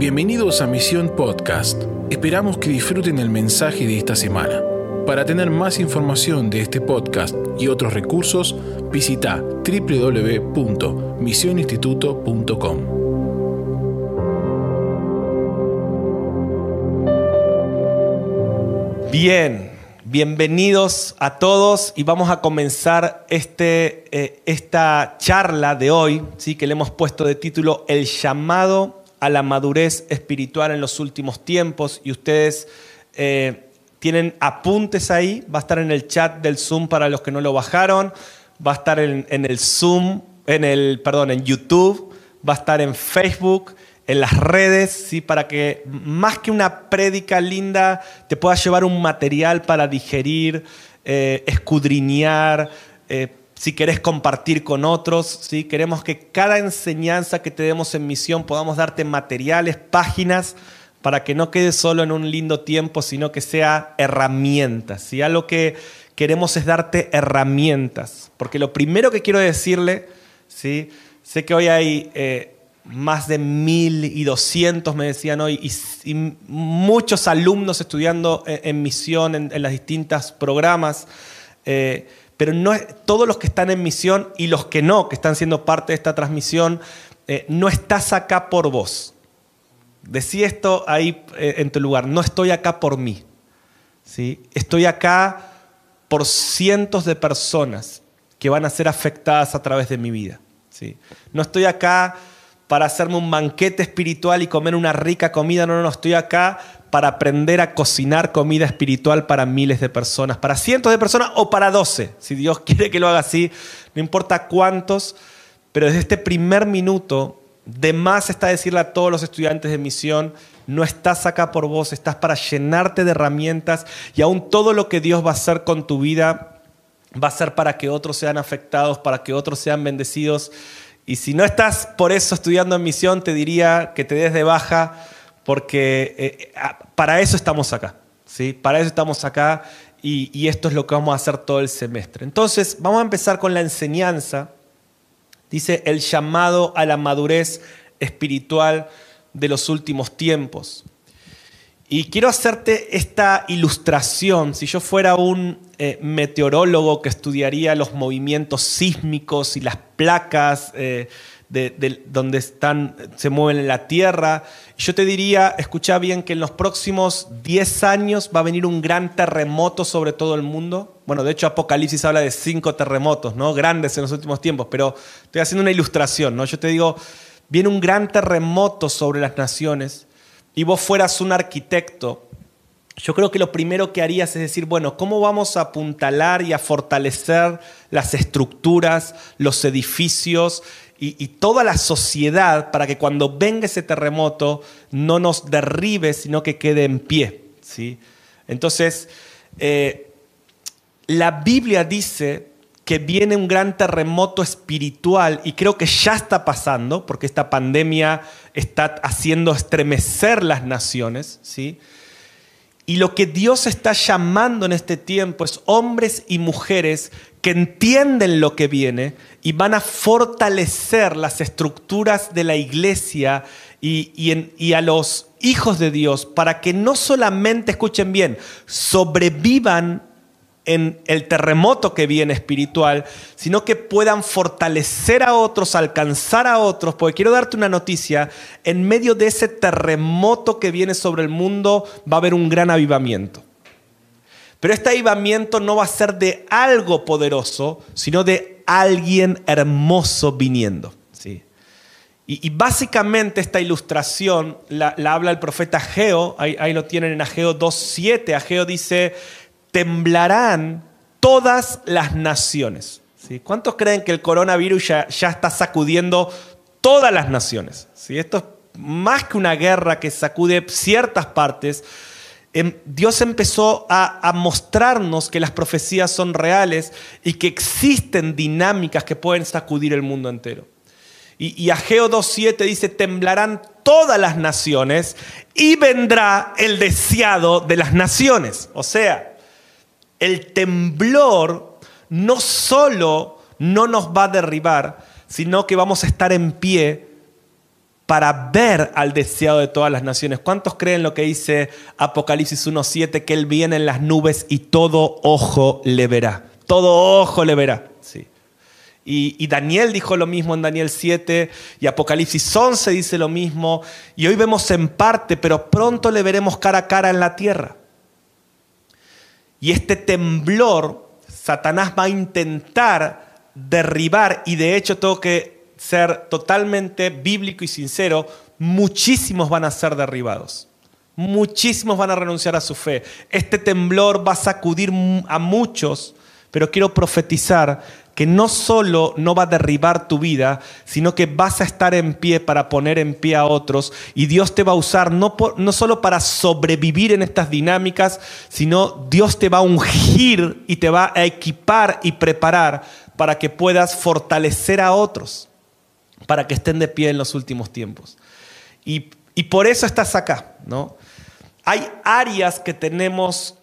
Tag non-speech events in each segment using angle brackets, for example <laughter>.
Bienvenidos a Misión Podcast. Esperamos que disfruten el mensaje de esta semana. Para tener más información de este podcast y otros recursos, visita www.misioninstituto.com. Bien, bienvenidos a todos y vamos a comenzar este, eh, esta charla de hoy, ¿sí? que le hemos puesto de título El llamado a la madurez espiritual en los últimos tiempos y ustedes eh, tienen apuntes ahí, va a estar en el chat del Zoom para los que no lo bajaron, va a estar en, el Zoom, en el, perdón, en YouTube, va a estar en Facebook, en las redes, ¿sí? para que más que una prédica linda te puedas llevar un material para digerir, eh, escudriñar, eh, si querés compartir con otros, ¿sí? queremos que cada enseñanza que te demos en misión podamos darte materiales, páginas, para que no quede solo en un lindo tiempo, sino que sea herramientas. ¿sí? Algo que queremos es darte herramientas, porque lo primero que quiero decirle, ¿sí? sé que hoy hay eh, más de mil y doscientos, me decían hoy, y, muchos alumnos estudiando en, misión en, en, las distintas programas. Eh, pero no todos los que están en misión y los que no, que están siendo parte de esta transmisión, eh, no estás acá por vos. Decí esto ahí eh, en tu lugar, no estoy acá por mí. ¿sí? Estoy acá por cientos de personas que van a ser afectadas a través de mi vida. ¿sí? No estoy acá para hacerme un banquete espiritual y comer una rica comida, no, no, no, estoy acá para aprender a cocinar comida espiritual para miles de personas, para cientos de personas o para doce, si Dios <laughs> quiere que lo haga así, no importa cuántos, pero desde este primer minuto, de más está decirle a todos los estudiantes de misión, no estás acá por vos, estás para llenarte de herramientas y aún todo lo que Dios va a hacer con tu vida va a ser para que otros sean afectados, para que otros sean bendecidos. Y si no estás por eso estudiando en misión, te diría que te des de baja porque eh, para eso estamos acá, ¿sí? Para eso estamos acá y, esto es lo que vamos a hacer todo el semestre. Entonces, vamos a empezar con la enseñanza. Dice el llamado a la madurez espiritual de los últimos tiempos. Y quiero hacerte esta ilustración. Si yo fuera un eh, meteorólogo que estudiaría los movimientos sísmicos y las placas eh, de, donde están, se mueven en la tierra. Yo te diría, escucha bien, que en los próximos 10 años va a venir un gran terremoto sobre todo el mundo. Bueno, de hecho Apocalipsis habla de cinco terremotos, ¿no? Grandes en los últimos tiempos, pero estoy haciendo una ilustración, ¿no? Yo te digo, viene un gran terremoto sobre las naciones y vos fueras un arquitecto yo creo que lo primero que harías es decir, bueno, ¿cómo vamos a apuntalar y a fortalecer las estructuras, los edificios y, toda la sociedad para que cuando venga ese terremoto no nos derribe, sino que quede en pie. ¿sí? Entonces, eh, la Biblia dice que viene un gran terremoto espiritual y creo que ya está pasando, porque esta pandemia está haciendo estremecer las naciones, ¿sí? Y lo que Dios está llamando en este tiempo es hombres y mujeres que entienden lo que viene y van a fortalecer las estructuras de la iglesia y, a los hijos de Dios para que no solamente, escuchen bien, sobrevivan en el terremoto que viene espiritual, sino que puedan fortalecer a otros, alcanzar a otros, porque quiero darte una noticia, en medio de ese terremoto que viene sobre el mundo va a haber un gran avivamiento. Pero este avivamiento no va a ser de algo poderoso, sino de alguien hermoso viniendo. ¿sí? Y, básicamente esta ilustración la, habla el profeta Ageo, ahí, ahí lo tienen en Ageo 2.7. Ageo dice, temblarán todas las naciones. ¿Cuántos creen que el coronavirus ya, está sacudiendo todas las naciones? Esto es más que una guerra que sacude ciertas partes, Em, Dios empezó a, mostrarnos que las profecías son reales y que existen dinámicas que pueden sacudir el mundo entero. Y, y Ageo 2.7 dice, temblarán todas las naciones y vendrá el deseado de las naciones. O sea, el temblor no solo no nos va a derribar, sino que vamos a estar en pie para ver al deseado de todas las naciones. ¿Cuántos creen lo que dice Apocalipsis 1.7, que Él viene en las nubes y todo ojo le verá? Todo ojo le verá. Sí. Y, y, Daniel dijo lo mismo en Daniel 7 y Apocalipsis 11 dice lo mismo. Y hoy vemos en parte, pero pronto le veremos cara a cara en la tierra. Y este temblor, Satanás va a intentar derribar, y de hecho tengo que ser totalmente bíblico y sincero, muchísimos van a ser derribados. Muchísimos van a renunciar a su fe. Este temblor va a sacudir a muchos, pero quiero profetizar que no solo no va a derribar tu vida, sino que vas a estar en pie para poner en pie a otros y Dios te va a usar no, no solo para sobrevivir en estas dinámicas, sino Dios te va a ungir y te va a equipar y preparar para que puedas fortalecer a otros, para que estén de pie en los últimos tiempos. Y, y por eso estás acá, ¿no? Hay áreas que tenemos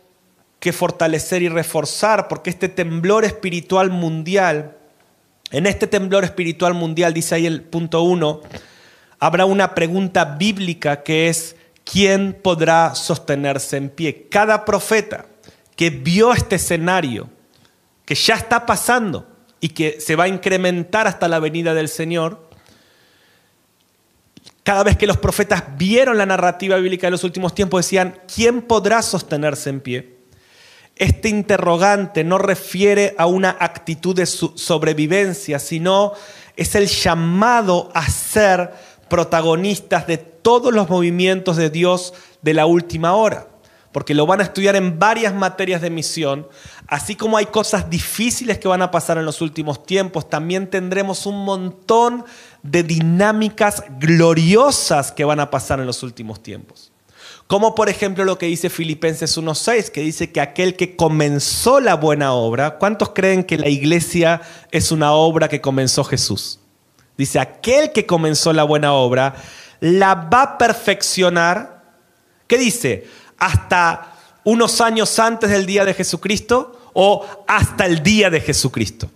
que fortalecer y reforzar, porque este temblor espiritual mundial, en este temblor espiritual mundial, dice ahí el punto uno, habrá una pregunta bíblica que es, ¿quién podrá sostenerse en pie? Cada profeta que vio este escenario, que ya está pasando y que se va a incrementar hasta la venida del Señor, cada vez que los profetas vieron la narrativa bíblica de los últimos tiempos, decían, ¿quién podrá sostenerse en pie? Este interrogante no refiere a una actitud de sobrevivencia, sino es el llamado a ser protagonistas de todos los movimientos de Dios de la última hora, porque lo van a estudiar en varias materias de misión, así como hay cosas difíciles que van a pasar en los últimos tiempos, también tendremos un montón de dinámicas gloriosas que van a pasar en los últimos tiempos. Como por ejemplo lo que dice Filipenses 1.6, que dice que aquel que comenzó la buena obra, ¿cuántos creen que la iglesia es una obra que comenzó Jesús? Dice, aquel que comenzó la buena obra, la va a perfeccionar. ¿Qué dice? Hasta unos años antes del día de Jesucristo o hasta el día de Jesucristo.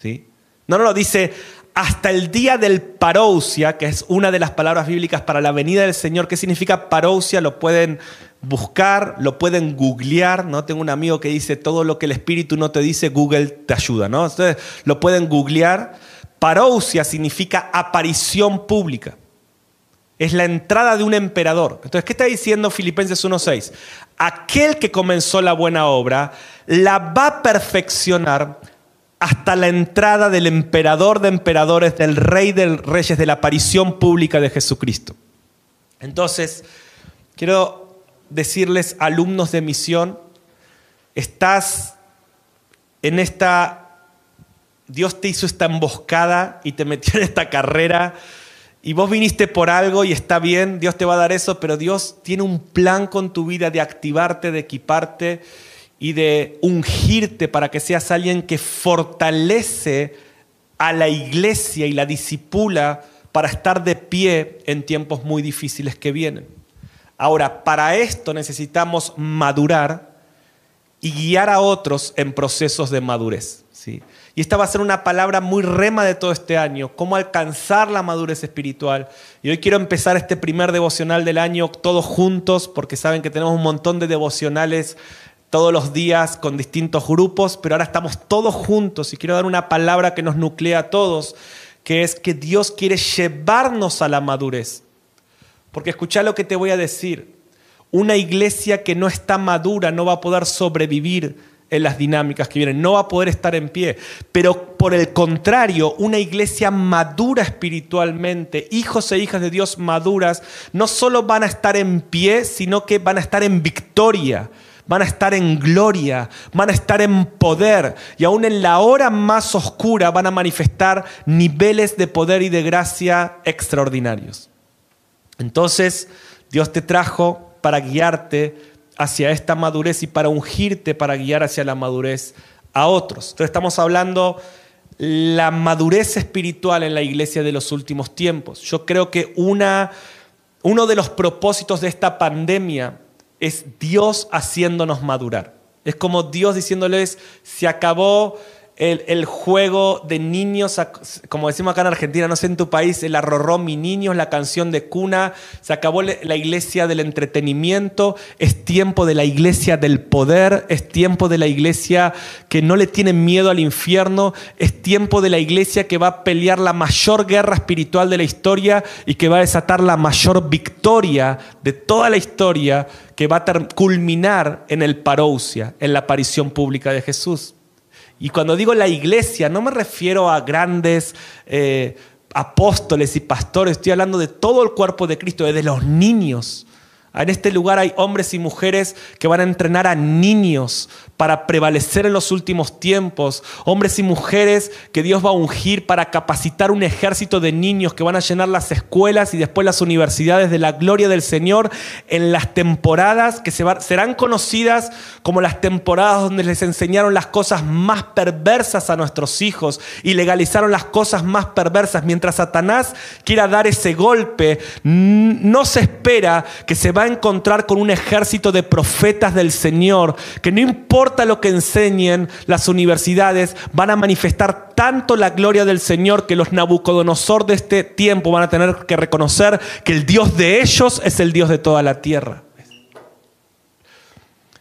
¿Sí? No, no, no, dice hasta el día del parousia, que es una de las palabras bíblicas para la venida del Señor. ¿Qué significa parousia? Lo pueden buscar, lo pueden googlear, ¿no? Tengo un amigo que dice, todo lo que el Espíritu no te dice, Google te ayuda, ¿no? Entonces, lo pueden googlear. Parousia significa aparición pública. Es la entrada de un emperador. Entonces, ¿qué está diciendo Filipenses 1.6? Aquel que comenzó la buena obra la va a perfeccionar hasta la entrada del emperador de emperadores, del rey de reyes, de la aparición pública de Jesucristo. Entonces, quiero decirles, alumnos de misión, estás en esta, Dios te hizo esta emboscada y te metió en esta carrera y vos viniste por algo y está bien, Dios te va a dar eso, pero Dios tiene un plan con tu vida de activarte, de equiparte y de ungirte para que seas alguien que fortalece a la iglesia y la disipula para estar de pie en tiempos muy difíciles que vienen. Ahora, para esto necesitamos madurar y guiar a otros en procesos de madurez. ¿sí? Y esta va a ser una palabra muy rema de todo este año, cómo alcanzar la madurez espiritual. Y hoy quiero empezar este primer devocional del año todos juntos, porque saben que tenemos un montón de devocionales todos los días con distintos grupos, pero ahora estamos todos juntos y quiero dar una palabra que nos nuclea a todos, que es que Dios quiere llevarnos a la madurez. Porque escucha lo que te voy a decir. Una iglesia que no está madura no va a poder sobrevivir en las dinámicas que vienen, no va a poder estar en pie. Pero por el contrario, una iglesia madura espiritualmente, hijos e hijas de Dios maduras, no solo van a estar en pie, sino que van a estar en victoria van a estar en gloria, van a estar en poder y aún en la hora más oscura van a manifestar niveles de poder y de gracia extraordinarios. Entonces, Dios te trajo para guiarte hacia esta madurez y para ungirte para guiar hacia la madurez a otros. Entonces estamos hablando la madurez espiritual en la iglesia de los últimos tiempos. Yo creo que una, uno de los propósitos de esta pandemia es Dios haciéndonos madurar. Es como Dios diciéndoles, se acabó el, juego de niños, como decimos acá en Argentina, no sé en tu país, el arrorró mi niños, la canción de cuna, se acabó la iglesia del entretenimiento, es tiempo de la iglesia del poder, es tiempo de la iglesia que no le tiene miedo al infierno, es tiempo de la iglesia que va a pelear la mayor guerra espiritual de la historia y que va a desatar la mayor victoria de toda la historia que va a culminar en el parousia, en la aparición pública de Jesús. Y cuando digo la iglesia, no me refiero a grandes eh, apóstoles y pastores, estoy hablando de todo el cuerpo de Cristo, de los niños. En este lugar hay hombres y mujeres que van a entrenar a niños para prevalecer en los últimos tiempos. Hombres y mujeres que Dios va a ungir para capacitar un ejército de niños que van a llenar las escuelas y después las universidades de la gloria del Señor en las temporadas que serán conocidas como las temporadas donde les enseñaron las cosas más perversas a nuestros hijos y legalizaron las cosas más perversas. Mientras Satanás quiera dar ese golpe, no se espera que se va a encontrar con un ejército de profetas del Señor que no importa lo que enseñen las universidades, van a manifestar tanto la gloria del Señor que los Nabucodonosor de este tiempo van a tener que reconocer que el Dios de ellos es el Dios de toda la tierra.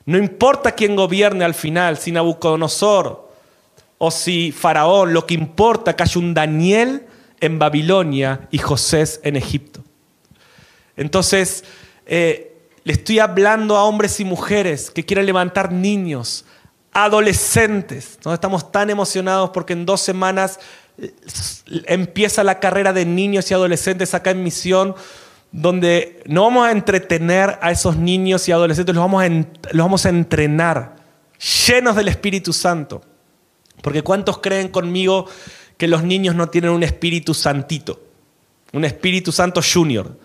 No importa quién gobierne al final, si Nabucodonosor o si Faraón, lo que importa es que haya un Daniel en Babilonia y José en Egipto. Entonces, eh, le estoy hablando a hombres y mujeres que quieren levantar niños, adolescentes. ¿no? Estamos tan emocionados porque en dos semanas eh, empieza la carrera de niños y adolescentes acá en Misión, donde no vamos a entretener a esos niños y adolescentes, los vamos a, los vamos a entrenar, llenos del Espíritu Santo. Porque ¿cuántos creen conmigo que los niños no tienen un Espíritu Santito? Un Espíritu Santo Junior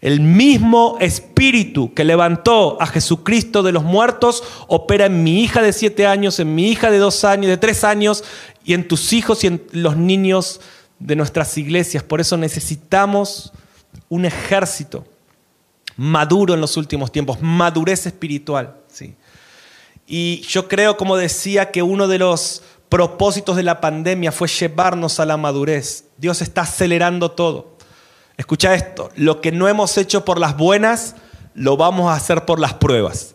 el mismo espíritu que levantó a Jesucristo de los muertos opera en mi hija de siete años, en mi hija de dos años, de tres años, y en tus hijos y en los niños de nuestras iglesias. Por eso necesitamos un ejército maduro en los últimos tiempos, madurez espiritual. ¿sí? Y yo creo, como decía, que uno de los propósitos de la pandemia fue llevarnos a la madurez. Dios está acelerando todo. Escucha esto, lo que no hemos hecho por las buenas, lo vamos a hacer por las pruebas.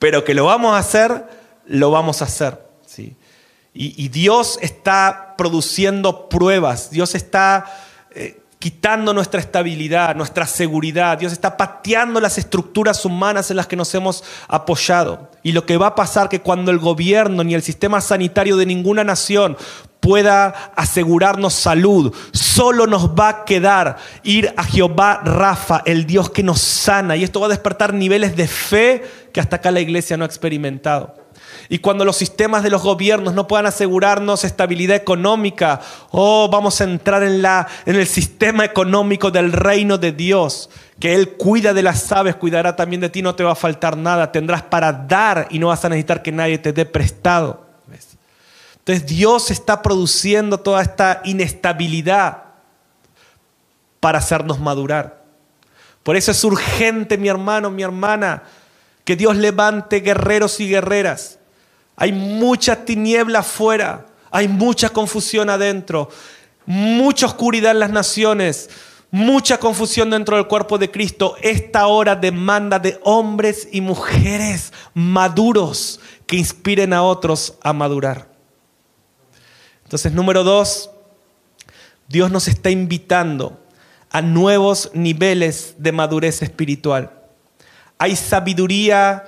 Pero que lo vamos a hacer, lo vamos a hacer. ¿sí? Y, Dios está produciendo pruebas, Dios está eh, quitando nuestra estabilidad, nuestra seguridad, Dios está pateando las estructuras humanas en las que nos hemos apoyado. Y lo que va a pasar que cuando el gobierno ni el sistema sanitario de ninguna nación pueda asegurarnos salud. Solo nos va a quedar ir a Jehová Rafa, el Dios que nos sana. Y esto va a despertar niveles de fe que hasta acá la iglesia no ha experimentado. Y cuando los sistemas de los gobiernos no puedan asegurarnos estabilidad económica, oh, vamos a entrar en, la, en el sistema económico del reino de Dios, que Él cuida de las aves, cuidará también de ti, no te va a faltar nada, tendrás para dar y no vas a necesitar que nadie te dé prestado. Entonces Dios está produciendo toda esta inestabilidad para hacernos madurar. Por eso es urgente, mi hermano, mi hermana, que Dios levante guerreros y guerreras. Hay mucha tiniebla afuera, hay mucha confusión adentro, mucha oscuridad en las naciones, mucha confusión dentro del cuerpo de Cristo. Esta hora demanda de hombres y mujeres maduros que inspiren a otros a madurar. Entonces, número dos, Dios nos está invitando a nuevos niveles de madurez espiritual. Hay sabiduría,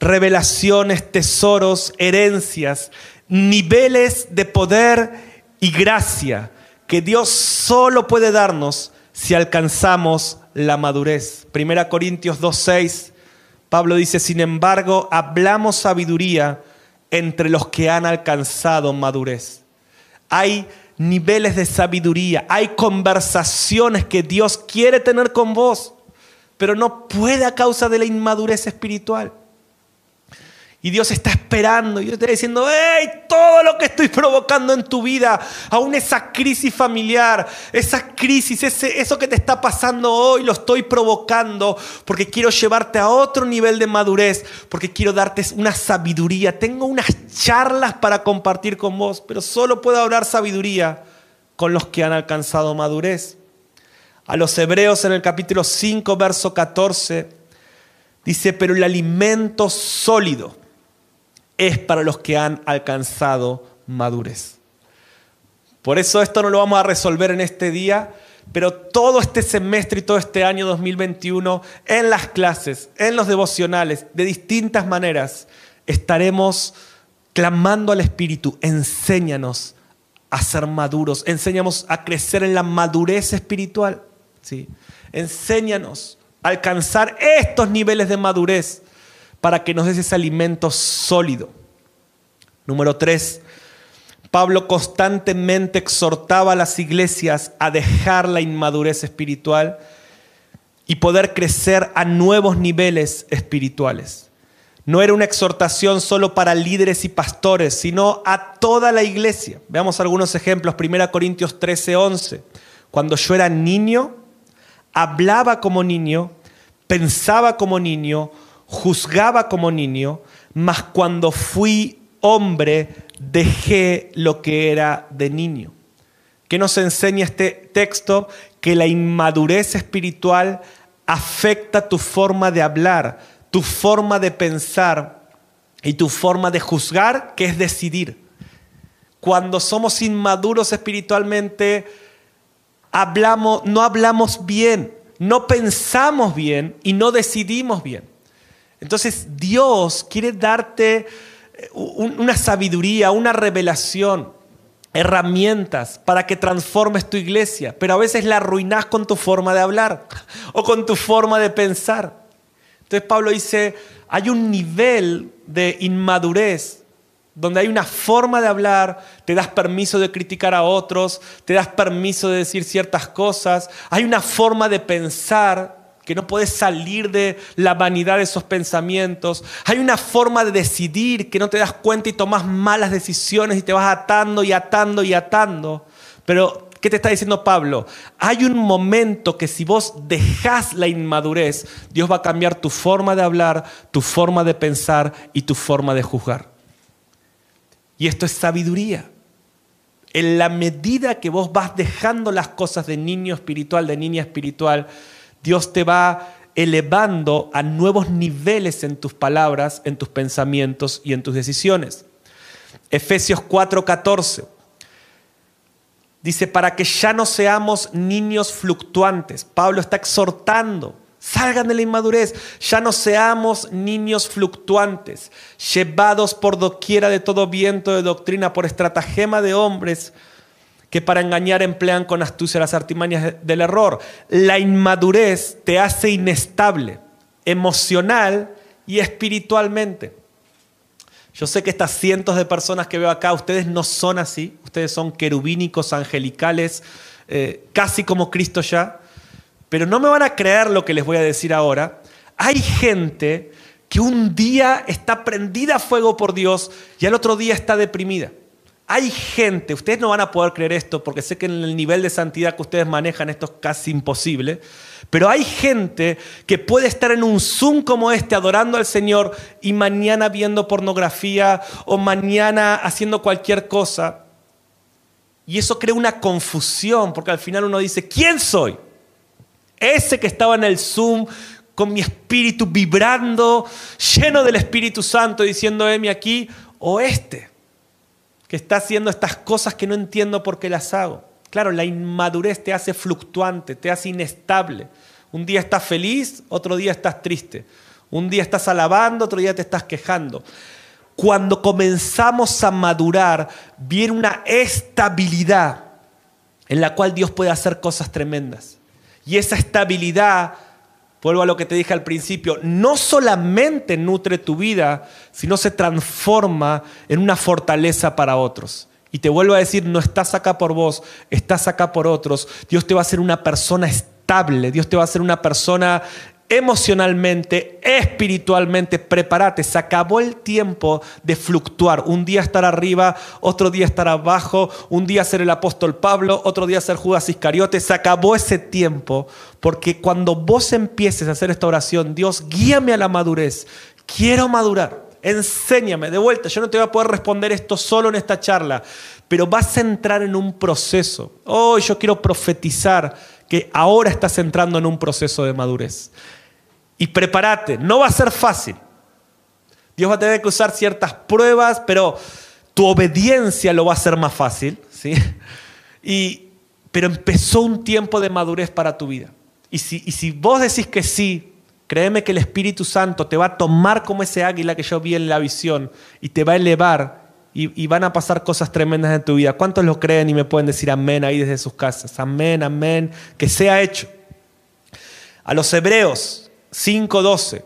revelaciones, tesoros, herencias, niveles de poder y gracia que Dios solo puede darnos si alcanzamos la madurez. Primera Corintios 2.6, Pablo dice, sin embargo, hablamos sabiduría entre los que han alcanzado madurez hay niveles de sabiduría, hay conversaciones que Dios quiere tener con vos, pero no puede a causa de la inmadurez espiritual. Y Dios está esperando y Dios está diciendo, hey, todo lo que estoy provocando en tu vida, aún esa crisis familiar, esa crisis, ese, eso que te está pasando hoy, lo estoy provocando porque quiero llevarte a otro nivel de madurez, porque quiero darte una sabiduría. Tengo unas charlas para compartir con vos, pero solo puedo hablar sabiduría con los que han alcanzado madurez. A los hebreos en el capítulo 5, verso 14, dice, pero el alimento sólido es para los que han alcanzado madurez. Por eso esto no lo vamos a resolver en este día, pero todo este semestre y todo este año 2021, en las clases, en los devocionales, de distintas maneras, estaremos clamando al Espíritu, enséñanos a ser maduros, enséñanos a crecer en la madurez espiritual, ¿sí? enséñanos a alcanzar estos niveles de madurez para que nos des ese alimento sólido. Número tres, Pablo constantemente exhortaba a las iglesias a dejar la inmadurez espiritual y poder crecer a nuevos niveles espirituales. No era una exhortación solo para líderes y pastores, sino a toda la iglesia. Veamos algunos ejemplos. 1 Corintios 13, 11. Cuando yo era niño, hablaba como niño, pensaba como niño, juzgaba como niño, mas cuando fui hombre dejé lo que era de niño. ¿Qué nos enseña este texto? Que la inmadurez espiritual afecta tu forma de hablar, tu forma de pensar y tu forma de juzgar, que es decidir. Cuando somos inmaduros espiritualmente, hablamos, no hablamos bien, no pensamos bien y no decidimos bien. Entonces Dios quiere darte eh, una sabiduría, una revelación, herramientas para que transformes tu iglesia, pero a veces la arruinas con tu forma de hablar <laughs> o con tu forma de pensar. Entonces Pablo dice, hay un nivel de inmadurez donde hay una forma de hablar, te das permiso de criticar a otros, te das permiso de decir ciertas cosas, hay una forma de pensar que no puedes salir de la vanidad de esos pensamientos. Hay una forma de decidir que no te das cuenta y tomas malas decisiones y te vas atando y atando y atando. Pero, ¿qué te está diciendo Pablo? Hay un momento que si vos dejás la inmadurez, Dios va a cambiar tu forma de hablar, tu forma de pensar y tu forma de juzgar. Y esto es sabiduría. En la medida que vos vas dejando las cosas de niño espiritual, de niña espiritual, Dios te va elevando a nuevos niveles en tus palabras, en tus pensamientos y en tus decisiones. Efesios 4:14 dice, para que ya no seamos niños fluctuantes. Pablo está exhortando, salgan de la inmadurez, ya no seamos niños fluctuantes, llevados por doquiera de todo viento de doctrina, por estratagema de hombres que para engañar emplean con astucia las artimañas del error. La inmadurez te hace inestable, emocional y espiritualmente. Yo sé que estas cientos de personas que veo acá, ustedes no son así, ustedes son querubínicos, angelicales, eh, casi como Cristo ya, pero no me van a creer lo que les voy a decir ahora. Hay gente que un día está prendida a fuego por Dios y al otro día está deprimida. Hay gente, ustedes no van a poder creer esto porque sé que en el nivel de santidad que ustedes manejan esto es casi imposible, pero hay gente que puede estar en un Zoom como este adorando al Señor y mañana viendo pornografía o mañana haciendo cualquier cosa. Y eso crea una confusión porque al final uno dice, ¿quién soy? Ese que estaba en el Zoom con mi espíritu vibrando, lleno del Espíritu Santo, diciendo, Emi aquí, o este que está haciendo estas cosas que no entiendo por qué las hago. Claro, la inmadurez te hace fluctuante, te hace inestable. Un día estás feliz, otro día estás triste. Un día estás alabando, otro día te estás quejando. Cuando comenzamos a madurar, viene una estabilidad en la cual Dios puede hacer cosas tremendas. Y esa estabilidad vuelvo a lo que te dije al principio, no solamente nutre tu vida, sino se transforma en una fortaleza para otros. Y te vuelvo a decir, no estás acá por vos, estás acá por otros. Dios te va a hacer una persona estable, Dios te va a hacer una persona emocionalmente, espiritualmente, prepárate. Se acabó el tiempo de fluctuar. Un día estar arriba, otro día estar abajo, un día ser el apóstol Pablo, otro día ser Judas Iscariote. Se acabó ese tiempo porque cuando vos empieces a hacer esta oración, Dios, guíame a la madurez. Quiero madurar. Enséñame, de vuelta, yo no te voy a poder responder esto solo en esta charla, pero vas a entrar en un proceso. Hoy yo quiero profetizar que ahora estás entrando en un proceso de madurez. Y prepárate, no va a ser fácil. Dios va a tener que usar ciertas pruebas, pero tu obediencia lo va a hacer más fácil. ¿sí? <laughs> Y, pero empezó un tiempo de madurez para tu vida. Y si, y si vos decís que sí, créeme que el Espíritu Santo te va a tomar como ese águila que yo vi en la visión y te va a elevar y, van a pasar cosas tremendas en tu vida. ¿Cuántos lo creen y me pueden decir amén ahí desde sus casas? Amén, amén, que sea hecho. A los hebreos 5:12,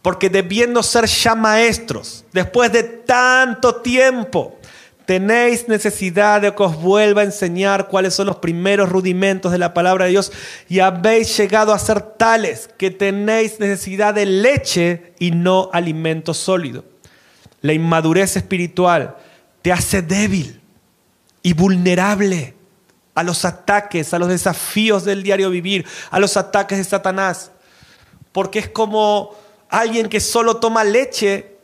porque debiendo ser ya maestros, después de tanto tiempo, tenéis necesidad de que os vuelva a enseñar cuáles son los primeros rudimentos de la palabra de Dios y habéis llegado a ser tales que tenéis necesidad de leche y no alimento sólido. La inmadurez espiritual te hace débil y vulnerable a los ataques, a los desafíos del diario vivir, a los ataques de Satanás porque es como alguien que solo toma leche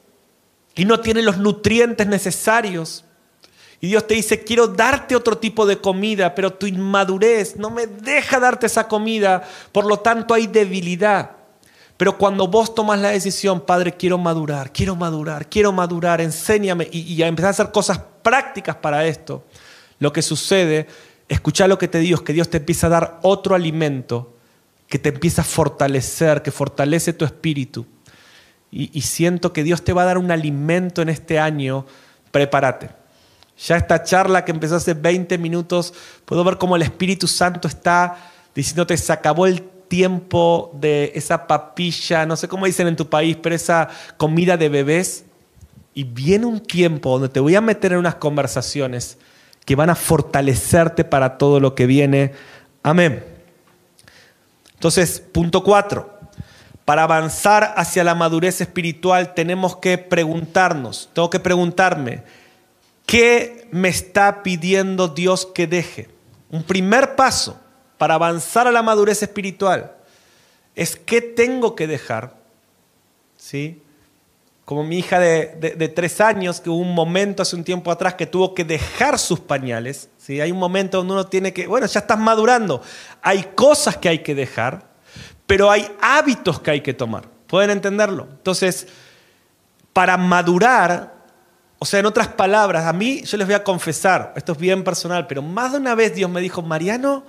y no tiene los nutrientes necesarios. Y Dios te dice, quiero darte otro tipo de comida, pero tu inmadurez no me deja darte esa comida, por lo tanto hay debilidad. Pero cuando vos tomas la decisión, Padre, quiero madurar, quiero madurar, quiero madurar, enséñame y, y a empezar a hacer cosas prácticas para esto, lo que sucede, escucha lo que te digo, es que Dios te empieza a dar otro alimento que te empieza a fortalecer, que fortalece tu espíritu. Y, siento que Dios te va a dar un alimento en este año, prepárate. Ya esta charla que empezó hace 20 minutos, puedo ver cómo el Espíritu Santo está diciéndote, se acabó el tiempo de esa papilla, no sé cómo dicen en tu país, pero esa comida de bebés. Y viene un tiempo donde te voy a meter en unas conversaciones que van a fortalecerte para todo lo que viene. Amén. Entonces, punto cuatro. Para avanzar hacia la madurez espiritual tenemos que preguntarnos, tengo que preguntarme, ¿qué me está pidiendo Dios que deje? Un primer paso para avanzar a la madurez espiritual es qué tengo que dejar. ¿Sí? Como mi hija de, tres años, que hubo un momento hace un tiempo atrás que tuvo que dejar sus pañales. ¿sí? Hay un momento donde uno tiene que, bueno, ya estás madurando. Hay cosas que hay que dejar, pero hay hábitos que hay que tomar. ¿Pueden entenderlo? Entonces, para madurar, o sea, en otras palabras, a mí yo les voy a confesar, esto es bien personal, pero más de una vez Dios me dijo, Mariano,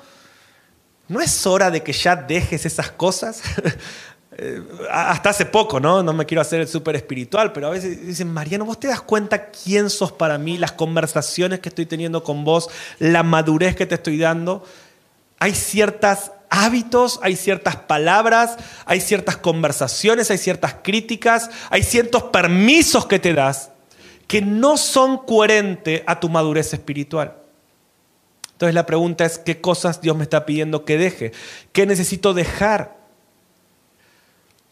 ¿no es hora de que ya dejes esas cosas? <laughs> Eh, hasta hace poco, ¿no? No me quiero hacer súper espiritual, pero a veces dicen, Mariano, ¿vos te das cuenta quién sos para mí, las conversaciones que estoy teniendo con vos, la madurez que te estoy dando? Hay ciertas hábitos, hay ciertas palabras, hay ciertas conversaciones, hay ciertas críticas, hay ciertos permisos que te das que no son coherentes a tu madurez espiritual. Entonces la pregunta es, ¿qué cosas Dios me está pidiendo que deje? ¿Qué necesito dejar?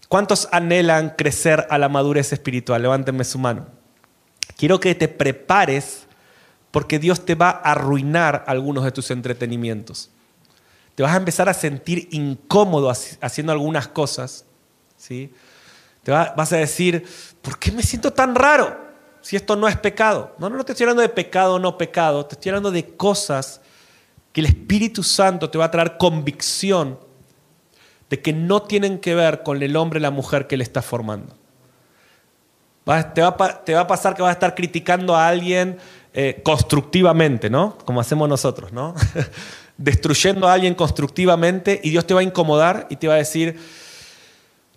¿Cuántos anhelan crecer a la madurez espiritual? Levántenme su mano. Quiero que te prepares porque Dios te va a arruinar algunos de tus entretenimientos te vas a empezar a sentir incómodo haciendo algunas cosas, ¿sí? Te vas a decir, ¿por qué me siento tan raro si esto no es pecado? No, no, no te estoy hablando de pecado o no pecado, te estoy hablando de cosas que el Espíritu Santo te va a traer convicción de que no tienen que ver con el hombre y la mujer que le está formando. Te va, a pasar que vas a estar criticando a alguien eh, constructivamente, ¿no? Como hacemos nosotros, ¿no? <laughs> destruyendo a alguien constructivamente y Dios te va a incomodar y te va a decir,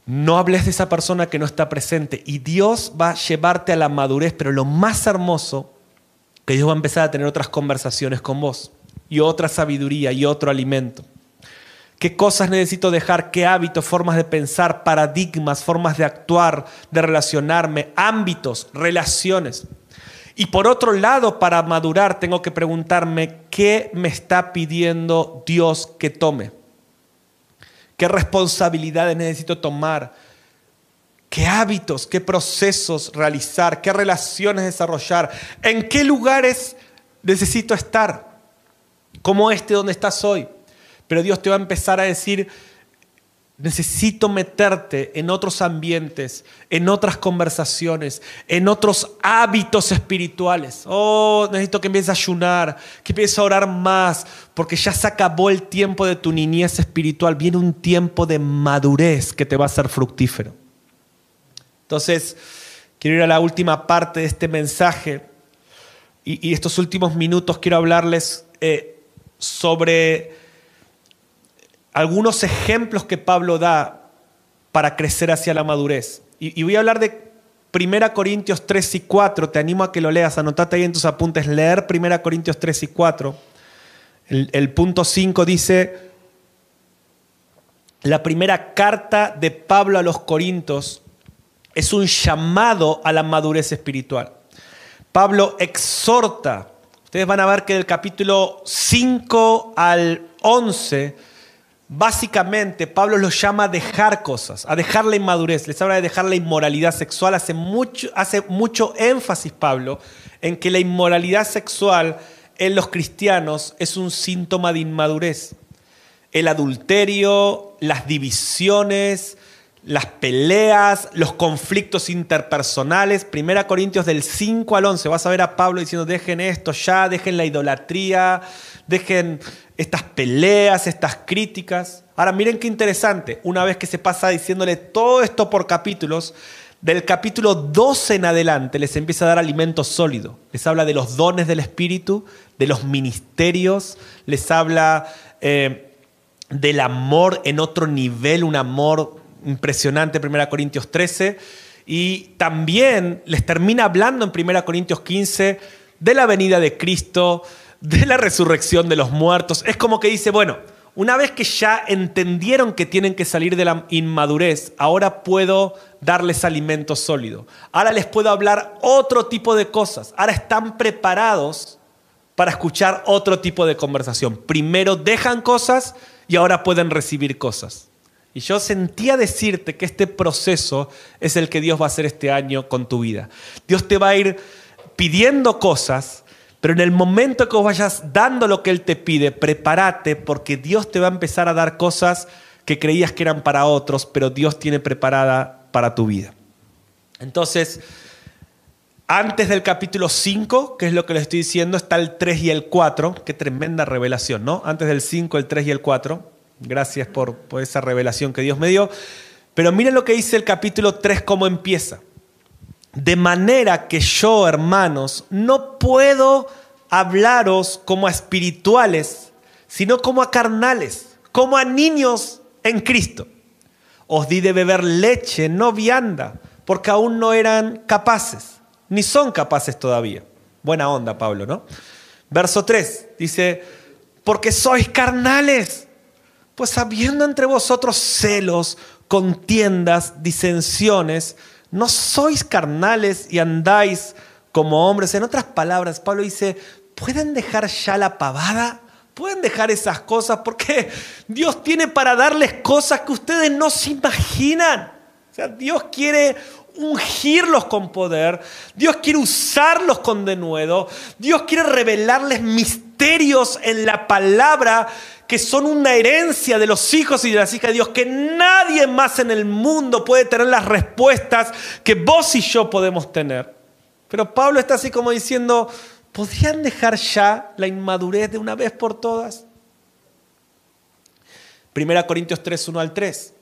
no hables de esa persona que no está presente. Y Dios va a llevarte a la madurez, pero lo más hermoso, que Dios va a empezar a tener otras conversaciones con vos y otra sabiduría y otro alimento. ¿Qué cosas necesito dejar? ¿Qué hábitos, formas de pensar, paradigmas, formas de actuar, de relacionarme, ámbitos, relaciones? Y por otro lado, para madurar, tengo que preguntarme qué me está pidiendo Dios que tome. ¿Qué responsabilidades necesito tomar? ¿Qué hábitos, qué procesos realizar? ¿Qué relaciones desarrollar? ¿En qué lugares necesito estar? Como este donde estás hoy. Pero Dios te va a empezar a decir, Necesito meterte en otros ambientes, en otras conversaciones, en otros hábitos espirituales. Oh, necesito que empieces a ayunar, que empieces a orar más, porque ya se acabó el tiempo de tu niñez espiritual. Viene un tiempo de madurez que te va a ser fructífero. Entonces, quiero ir a la última parte de este mensaje y, estos últimos minutos quiero hablarles eh, sobre algunos ejemplos que Pablo da para crecer hacia la madurez. Y, voy a hablar de 1 Corintios 3 y 4. Te animo a que lo leas, anotate ahí en tus apuntes, leer 1 Corintios 3 y 4. El, el punto 5 dice, la primera carta de Pablo a los Corintios es un llamado a la madurez espiritual. Pablo exhorta, ustedes van a ver que del capítulo 5 al 11, Básicamente, Pablo los llama a dejar cosas, a dejar la inmadurez. Les habla de dejar la inmoralidad sexual. Hace mucho, hace mucho énfasis Pablo en que la inmoralidad sexual en los cristianos es un síntoma de inmadurez. El adulterio, las divisiones, las peleas, los conflictos interpersonales. Primera Corintios del 5 al 11. Vas a ver a Pablo diciendo, dejen esto ya, dejen la idolatría, dejen estas peleas, estas críticas. Ahora miren qué interesante, una vez que se pasa diciéndole todo esto por capítulos, del capítulo 12 en adelante les empieza a dar alimento sólido. Les habla de los dones del Espíritu, de los ministerios, les habla eh, del amor en otro nivel, un amor impresionante, 1 Corintios 13, y también les termina hablando en 1 Corintios 15 de la venida de Cristo, de la resurrección de los muertos. Es como que dice, bueno, una vez que ya entendieron que tienen que salir de la inmadurez, ahora puedo darles alimento sólido. Ahora les puedo hablar otro tipo de cosas. Ahora están preparados para escuchar otro tipo de conversación. Primero dejan cosas y ahora pueden recibir cosas. Y yo sentía decirte que este proceso es el que Dios va a hacer este año con tu vida. Dios te va a ir pidiendo cosas pero en el momento que vos vayas dando lo que Él te pide, prepárate porque Dios te va a empezar a dar cosas que creías que eran para otros, pero Dios tiene preparada para tu vida. Entonces, antes del capítulo 5, que es lo que les estoy diciendo, está el 3 y el 4. Qué tremenda revelación, ¿no? Antes del 5, el 3 y el 4. Gracias por, esa revelación que Dios me dio. Pero miren lo que dice el capítulo 3, cómo empieza. De manera que yo, hermanos, no puedo hablaros como a espirituales, sino como a carnales, como a niños en Cristo. Os di de beber leche, no vianda, porque aún no eran capaces, ni son capaces todavía. Buena onda, Pablo, ¿no? Verso 3 dice, porque sois carnales, pues habiendo entre vosotros celos, contiendas, disensiones, no sois carnales y andáis como hombres. En otras palabras, Pablo dice, ¿pueden dejar ya la pavada? ¿Pueden dejar esas cosas? Porque Dios tiene para darles cosas que ustedes no se imaginan. O sea, Dios quiere ungirlos con poder, Dios quiere usarlos con denuedo, Dios quiere revelarles misterios en la palabra que son una herencia de los hijos y de las hijas de Dios, que nadie más en el mundo puede tener las respuestas que vos y yo podemos tener. Pero Pablo está así como diciendo, ¿podrían dejar ya la inmadurez de una vez por todas? Primera Corintios 3, 1 al 3.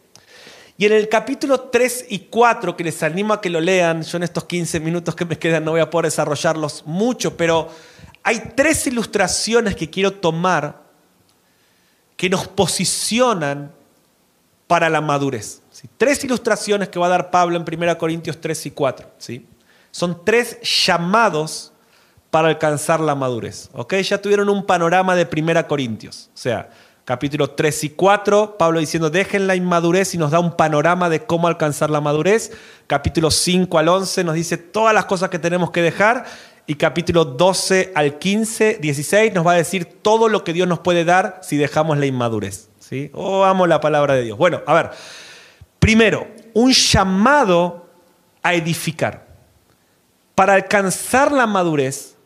Y en el capítulo 3 y 4, que les animo a que lo lean, yo en estos 15 minutos que me quedan no voy a poder desarrollarlos mucho, pero hay tres ilustraciones que quiero tomar que nos posicionan para la madurez. Tres ilustraciones que va a dar Pablo en 1 Corintios 3 y 4. ¿sí? Son tres llamados para alcanzar la madurez. ¿ok? Ya tuvieron un panorama de 1 Corintios. O sea, capítulo 3 y 4, Pablo diciendo, dejen la inmadurez y nos da un panorama de cómo alcanzar la madurez. Capítulo 5 al 11 nos dice todas las cosas que tenemos que dejar y capítulo 12 al 15, 16 nos va a decir todo lo que Dios nos puede dar si dejamos la inmadurez. ¿sí? Oh, amo la palabra de Dios. Bueno, a ver, primero, un llamado a edificar. Para alcanzar la madurez,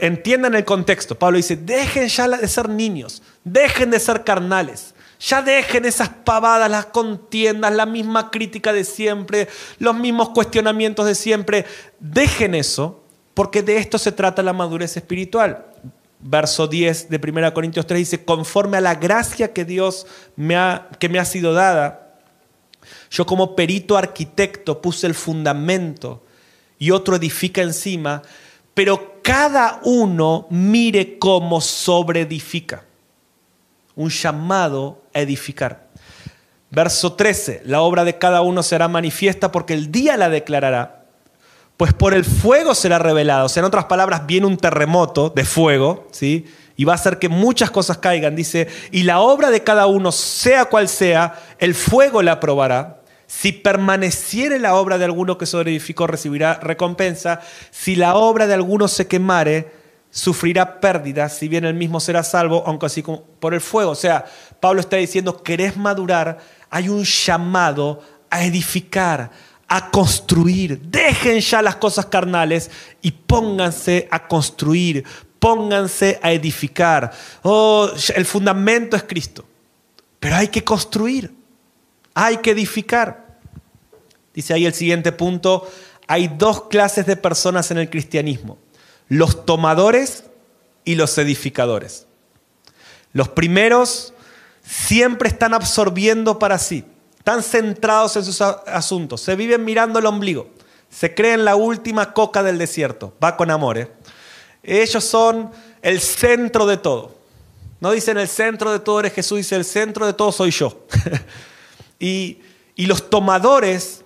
entiendan el contexto. Pablo dice, dejen ya de ser niños, dejen de ser carnales. Ya dejen esas pavadas, las contiendas, la misma crítica de siempre, los mismos cuestionamientos de siempre. Dejen eso, porque de esto se trata la madurez espiritual. Verso 10 de 1 Corintios 3 dice, conforme a la gracia que Dios me ha, que me ha sido dada, yo como perito arquitecto puse el fundamento y otro edifica encima, pero cada uno mire cómo sobreedifica un llamado a edificar. Verso 13, la obra de cada uno será manifiesta porque el día la declarará, pues por el fuego será revelado. O sea, en otras palabras, viene un terremoto de fuego, ¿sí? Y va a hacer que muchas cosas caigan, dice, y la obra de cada uno, sea cual sea, el fuego la probará. Si permaneciere la obra de alguno que sobreedificó, recibirá recompensa. Si la obra de alguno se quemare, sufrirá pérdidas, si bien él mismo será salvo, aunque así como por el fuego. O sea, Pablo está diciendo, querés madurar, hay un llamado a edificar, a construir. Dejen ya las cosas carnales y pónganse a construir, pónganse a edificar. Oh, el fundamento es Cristo, pero hay que construir, hay que edificar. Dice ahí el siguiente punto, hay dos clases de personas en el cristianismo los tomadores y los edificadores. Los primeros siempre están absorbiendo para sí, están centrados en sus asuntos, se viven mirando el ombligo, se creen la última coca del desierto, va con amor. ¿eh? Ellos son el centro de todo. No dicen el centro de todo eres Jesús, dice el centro de todo soy yo. <laughs> y, y los tomadores,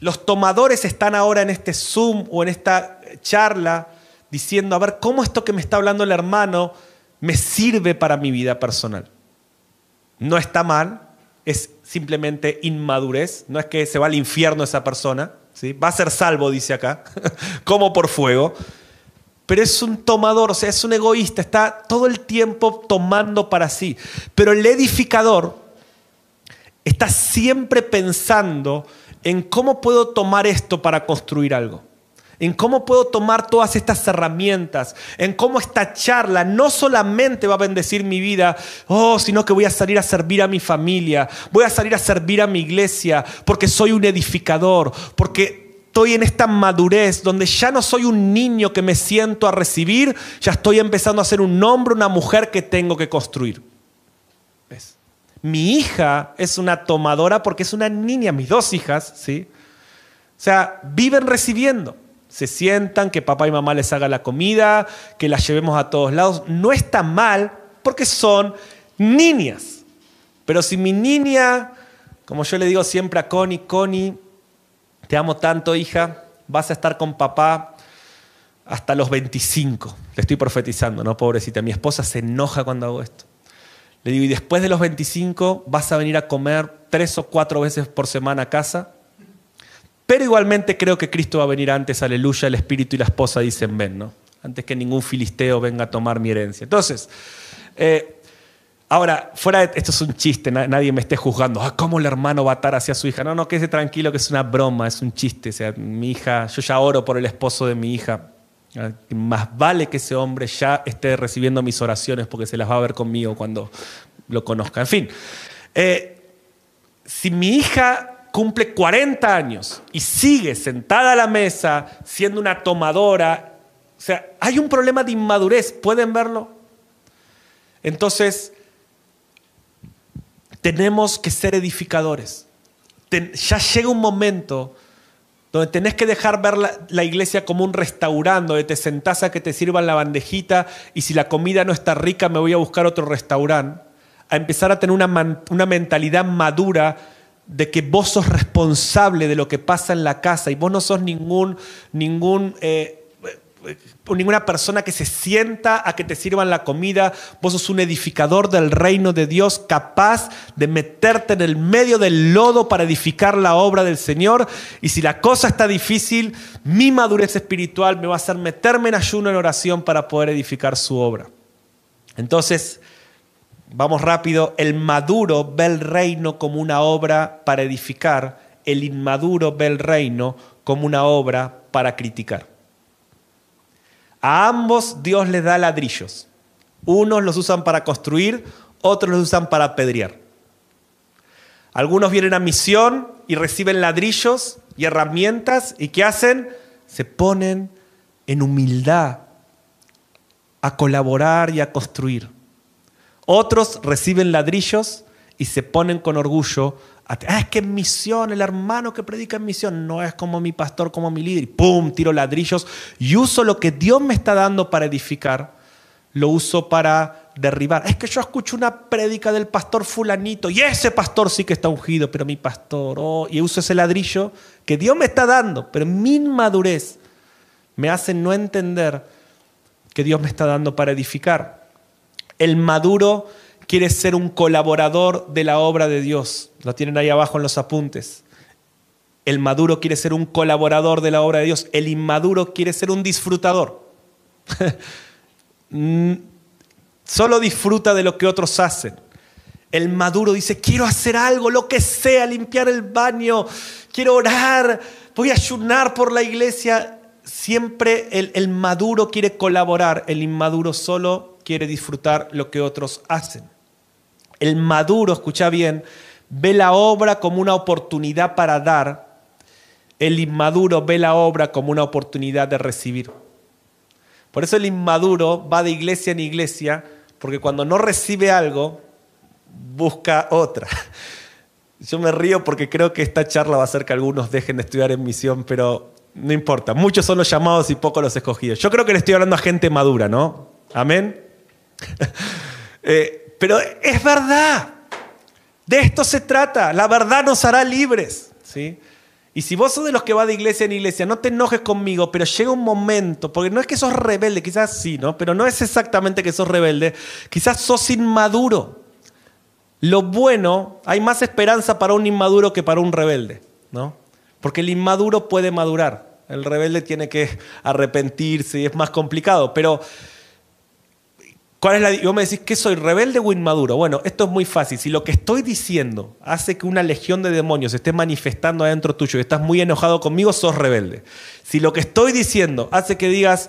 los tomadores están ahora en este Zoom o en esta charla diciendo, a ver, ¿cómo esto que me está hablando el hermano me sirve para mi vida personal? No está mal, es simplemente inmadurez, no es que se va al infierno esa persona, ¿sí? va a ser salvo, dice acá, <laughs> como por fuego, pero es un tomador, o sea, es un egoísta, está todo el tiempo tomando para sí. Pero el edificador está siempre pensando en cómo puedo tomar esto para construir algo en cómo puedo tomar todas estas herramientas, en cómo esta charla no solamente va a bendecir mi vida, oh, sino que voy a salir a servir a mi familia, voy a salir a servir a mi iglesia, porque soy un edificador, porque estoy en esta madurez donde ya no soy un niño que me siento a recibir, ya estoy empezando a ser un hombre, una mujer que tengo que construir. ¿Ves? Mi hija es una tomadora porque es una niña, mis dos hijas, ¿sí? O sea, viven recibiendo se sientan, que papá y mamá les haga la comida, que las llevemos a todos lados. No está mal porque son niñas. Pero si mi niña, como yo le digo siempre a Connie, Connie, te amo tanto hija, vas a estar con papá hasta los 25. Le estoy profetizando, ¿no? Pobrecita, mi esposa se enoja cuando hago esto. Le digo, y después de los 25 vas a venir a comer tres o cuatro veces por semana a casa pero igualmente creo que Cristo va a venir antes, aleluya, el Espíritu y la esposa dicen ven, ¿no? Antes que ningún filisteo venga a tomar mi herencia. Entonces, eh, ahora, fuera de esto es un chiste, nadie me esté juzgando, ah, ¿cómo el hermano va a atar hacia su hija? No, no, quédese tranquilo que es una broma, es un chiste. O sea, mi hija, yo ya oro por el esposo de mi hija. Ah, más vale que ese hombre ya esté recibiendo mis oraciones porque se las va a ver conmigo cuando lo conozca. En fin, eh, si mi hija cumple 40 años y sigue sentada a la mesa siendo una tomadora, o sea, hay un problema de inmadurez, ¿pueden verlo? Entonces, tenemos que ser edificadores. ya llega un momento donde tenés que dejar ver la, iglesia como un restaurante, donde te sentás a que te sirvan la bandejita y si la comida no está rica me voy a buscar otro restaurante, a empezar a tener una, una mentalidad madura de que vos sos responsable de lo que pasa en la casa y vos no sos ningún, eh, eh, ninguna persona que se sienta a que te sirvan la comida, vos sos un edificador del reino de Dios capaz de meterte en el medio del lodo para edificar la obra del Señor. Y si la cosa está difícil, mi madurez espiritual me va a hacer meterme en ayuno en oración para poder edificar su obra. Entonces, Vamos rápido, el maduro ve el reino como una obra para edificar, el inmaduro ve el reino como una obra para criticar. A ambos Dios les da ladrillos. Unos los usan para construir, otros los usan para apedrear. Algunos vienen a misión y reciben ladrillos y herramientas y ¿qué hacen? Se ponen en humildad a colaborar y a construir. Otros reciben ladrillos y se ponen con orgullo. Ah, es que misión, el hermano que predica en misión no es como mi pastor, como mi líder. Y ¡Pum! Tiro ladrillos y uso lo que Dios me está dando para edificar, lo uso para derribar. Es que yo escucho una prédica del pastor fulanito y ese pastor sí que está ungido, pero mi pastor, oh, y uso ese ladrillo que Dios me está dando, pero mi inmadurez me hace no entender que Dios me está dando para edificar. El maduro quiere ser un colaborador de la obra de Dios. Lo tienen ahí abajo en los apuntes. El maduro quiere ser un colaborador de la obra de Dios. El inmaduro quiere ser un disfrutador. <laughs> Mm, solo disfruta de lo que otros hacen. El maduro dice, quiero hacer algo, lo que sea, limpiar el baño, quiero orar, voy a ayunar por la iglesia siempre el, maduro quiere colaborar, el inmaduro solo quiere disfrutar lo que otros hacen. El maduro, escucha bien, ve la obra como una oportunidad para dar, el inmaduro ve la obra como una oportunidad de recibir. Por eso el inmaduro va de iglesia en iglesia, porque cuando no recibe algo, busca otra. <laughs> Yo me río porque creo que esta charla va a hacer que algunos dejen de estudiar en misión, pero no importa. Muchos son los llamados y pocos los escogidos. Yo creo que le estoy hablando a gente madura, ¿no? Amén. <laughs> Eh, pero es verdad. De esto se trata. La verdad nos hará libres. ¿sí? Y si vos sos de los que va de iglesia en iglesia, no te enojes conmigo, pero llega un momento, porque no es que sos rebelde, quizás sí, ¿no? Pero no es exactamente que sos rebelde, quizás sos inmaduro. Lo bueno, hay más esperanza para un inmaduro que para un rebelde, ¿no? Porque el inmaduro puede madurar. El rebelde tiene que arrepentirse y es más complicado. Pero, ¿cuál es la.? Yo me decís, ¿qué soy, rebelde o inmaduro? Bueno, esto es muy fácil. Si lo que estoy diciendo hace que una legión de demonios esté manifestando adentro tuyo y estás muy enojado conmigo, sos rebelde. Si lo que estoy diciendo hace que digas,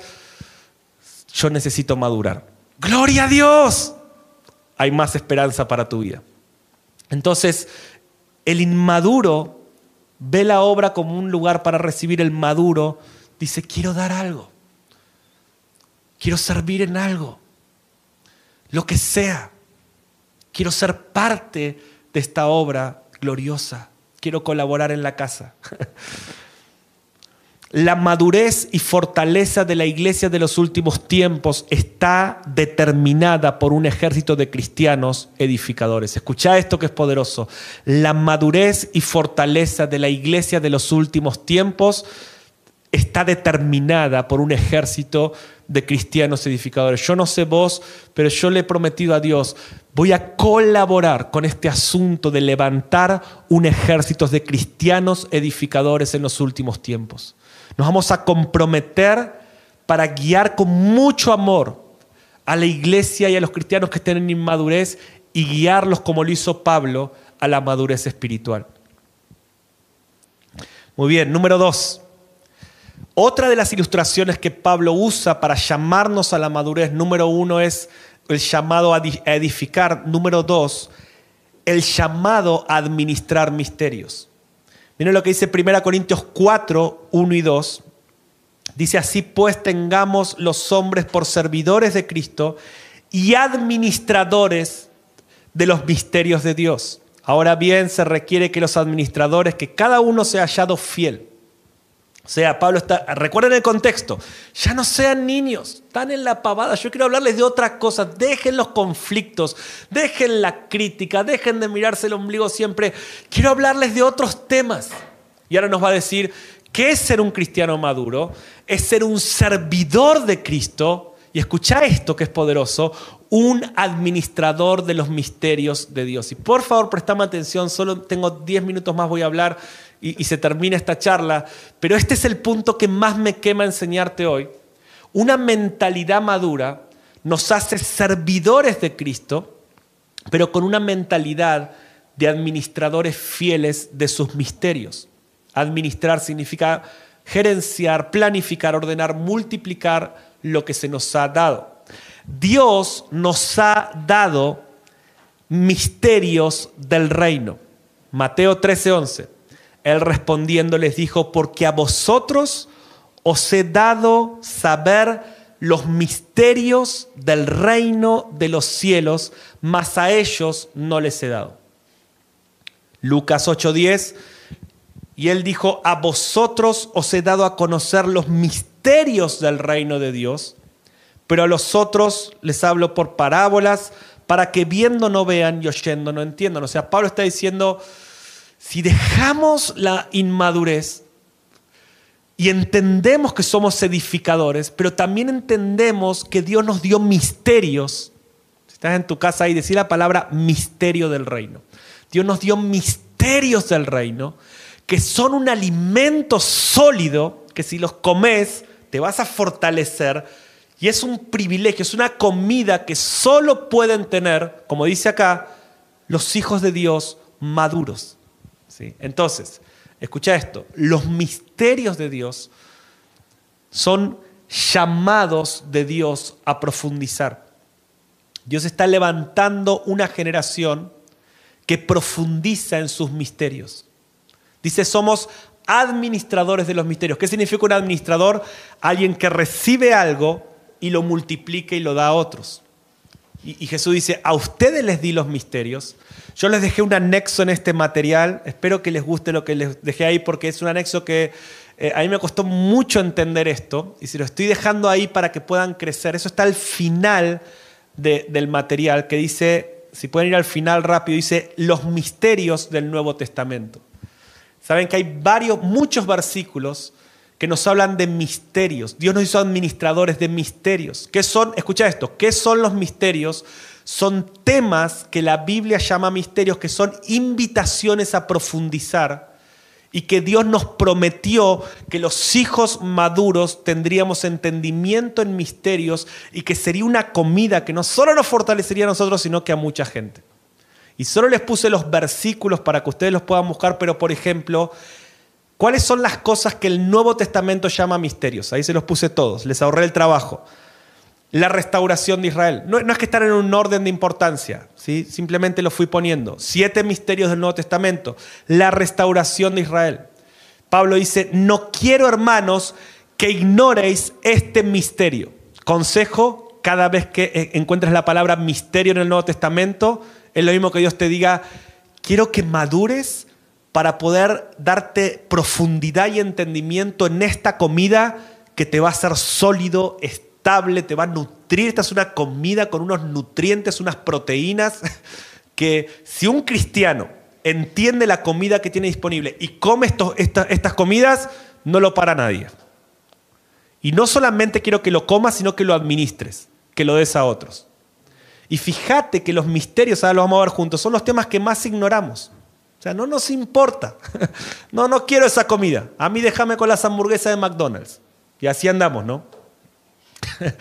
yo necesito madurar. ¡Gloria a Dios! Hay más esperanza para tu vida. Entonces, el inmaduro ve la obra como un lugar para recibir el maduro, dice, quiero dar algo, quiero servir en algo, lo que sea, quiero ser parte de esta obra gloriosa, quiero colaborar en la casa. <laughs> La madurez y fortaleza de la iglesia de los últimos tiempos está determinada por un ejército de cristianos edificadores. Escucha esto que es poderoso. La madurez y fortaleza de la iglesia de los últimos tiempos está determinada por un ejército de cristianos edificadores. Yo no sé vos, pero yo le he prometido a Dios, voy a colaborar con este asunto de levantar un ejército de cristianos edificadores en los últimos tiempos. Nos vamos a comprometer para guiar con mucho amor a la iglesia y a los cristianos que estén en inmadurez y guiarlos como lo hizo Pablo a la madurez espiritual. Muy bien, número dos. Otra de las ilustraciones que Pablo usa para llamarnos a la madurez, número uno es el llamado a edificar, número dos, el llamado a administrar misterios. Miren lo que dice 1 Corintios 4, 1 y 2. Dice así, pues tengamos los hombres por servidores de Cristo y administradores de los misterios de Dios. Ahora bien, se requiere que los administradores, que cada uno sea hallado fiel. O sea, Pablo está, recuerden el contexto, ya no sean niños, están en la pavada, yo quiero hablarles de otras cosas, dejen los conflictos, dejen la crítica, dejen de mirarse el ombligo siempre, quiero hablarles de otros temas. Y ahora nos va a decir, ¿qué es ser un cristiano maduro? Es ser un servidor de Cristo, y escucha esto que es poderoso, un administrador de los misterios de Dios. Y por favor, prestame atención, solo tengo 10 minutos más, voy a hablar y, se termina esta charla, pero este es el punto que más me quema enseñarte hoy. Una mentalidad madura nos hace servidores de Cristo pero con una mentalidad de administradores fieles de sus misterios. Administrar significa gerenciar, planificar, ordenar, multiplicar lo que se nos ha dado. Dios nos ha dado misterios del reino. Mateo 13:11. Él respondiendo les dijo, porque a vosotros os he dado saber los misterios del reino de los cielos, mas a ellos no les he dado. Lucas 8:10, y él dijo, a vosotros os he dado a conocer los misterios del reino de Dios, pero a los otros les hablo por parábolas, para que viendo no vean y oyendo no entiendan. O sea, Pablo está diciendo, si dejamos la inmadurez y entendemos que somos edificadores, pero también entendemos que Dios nos dio misterios, si estás en tu casa ahí, decir la palabra misterio del reino. Dios nos dio misterios del reino que son un alimento sólido que si los comes te vas a fortalecer y es un privilegio, es una comida que solo pueden tener, como dice acá, los hijos de Dios maduros. Entonces, escucha esto, los misterios de Dios son llamados de Dios a profundizar. Dios está levantando una generación que profundiza en sus misterios. Dice, somos administradores de los misterios. ¿Qué significa un administrador? Alguien que recibe algo y lo multiplica y lo da a otros. Y, Jesús dice, a ustedes les di los misterios. Yo les dejé un anexo en este material. Espero que les guste lo que les dejé ahí porque es un anexo que eh, a mí me costó mucho entender esto. Y si lo estoy dejando ahí para que puedan crecer, eso está al final del material que dice si pueden ir al final rápido, dice los misterios del Nuevo Testamento. Saben que hay varios, muchos versículos que nos hablan de misterios. Dios nos hizo administradores de misterios. ¿Qué son? Escucha esto, ¿qué son los misterios? Son temas que la Biblia llama misterios, que son invitaciones a profundizar y que Dios nos prometió que los hijos maduros tendríamos entendimiento en misterios y que sería una comida que no solo nos fortalecería a nosotros, sino que a mucha gente. Y solo les puse los versículos para que ustedes los puedan buscar, pero por ejemplo, ¿cuáles son las cosas que el Nuevo Testamento llama misterios? Ahí se los puse todos, les ahorré el trabajo la restauración de Israel. No, es que están en un orden de importancia, ¿sí? simplemente lo fui poniendo. Siete misterios del Nuevo Testamento. La restauración de Israel. Pablo dice, no quiero hermanos que ignoréis este misterio. Consejo, cada vez que eh, encuentres la palabra misterio en el Nuevo Testamento, es lo mismo que Dios te diga, quiero que madures para poder darte profundidad y entendimiento en esta comida que te va a hacer sólido, estable te va a nutrir. Esta es una comida con unos nutrientes, unas proteínas, <laughs> que si un cristiano entiende la comida que tiene disponible y come estas comidas, no lo para nadie. Y no solamente quiero que lo comas, sino que lo administres, que lo des a otros. Y fíjate que los misterios, ahora los vamos a ver juntos, son los temas que más ignoramos. O sea, no nos importa. <laughs> No, no quiero esa comida. A mí déjame con las hamburguesas de McDonald's. Y así andamos, ¿no? <laughs>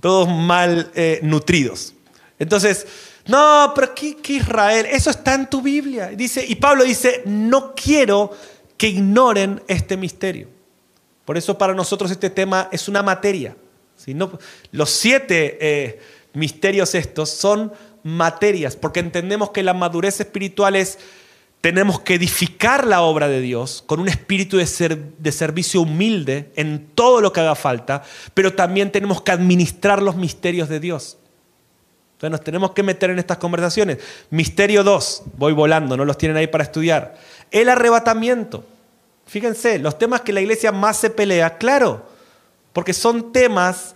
todos mal eh, nutridos. Entonces, no, pero ¿qué, Israel? Eso está en tu Biblia. Dice, y Pablo dice, no quiero que ignoren este misterio. Por eso para nosotros este tema es una materia. los siete eh, misterios estos son materias, porque entendemos que la madurez espiritual es tenemos que edificar la obra de Dios con un espíritu de, servicio humilde en todo lo que haga falta, pero también tenemos que administrar los misterios de Dios. Entonces nos tenemos que meter en estas conversaciones. Misterio 2, voy volando, no los tienen ahí para estudiar. El arrebatamiento. Fíjense, los temas que la iglesia más se pelea, claro, porque son temas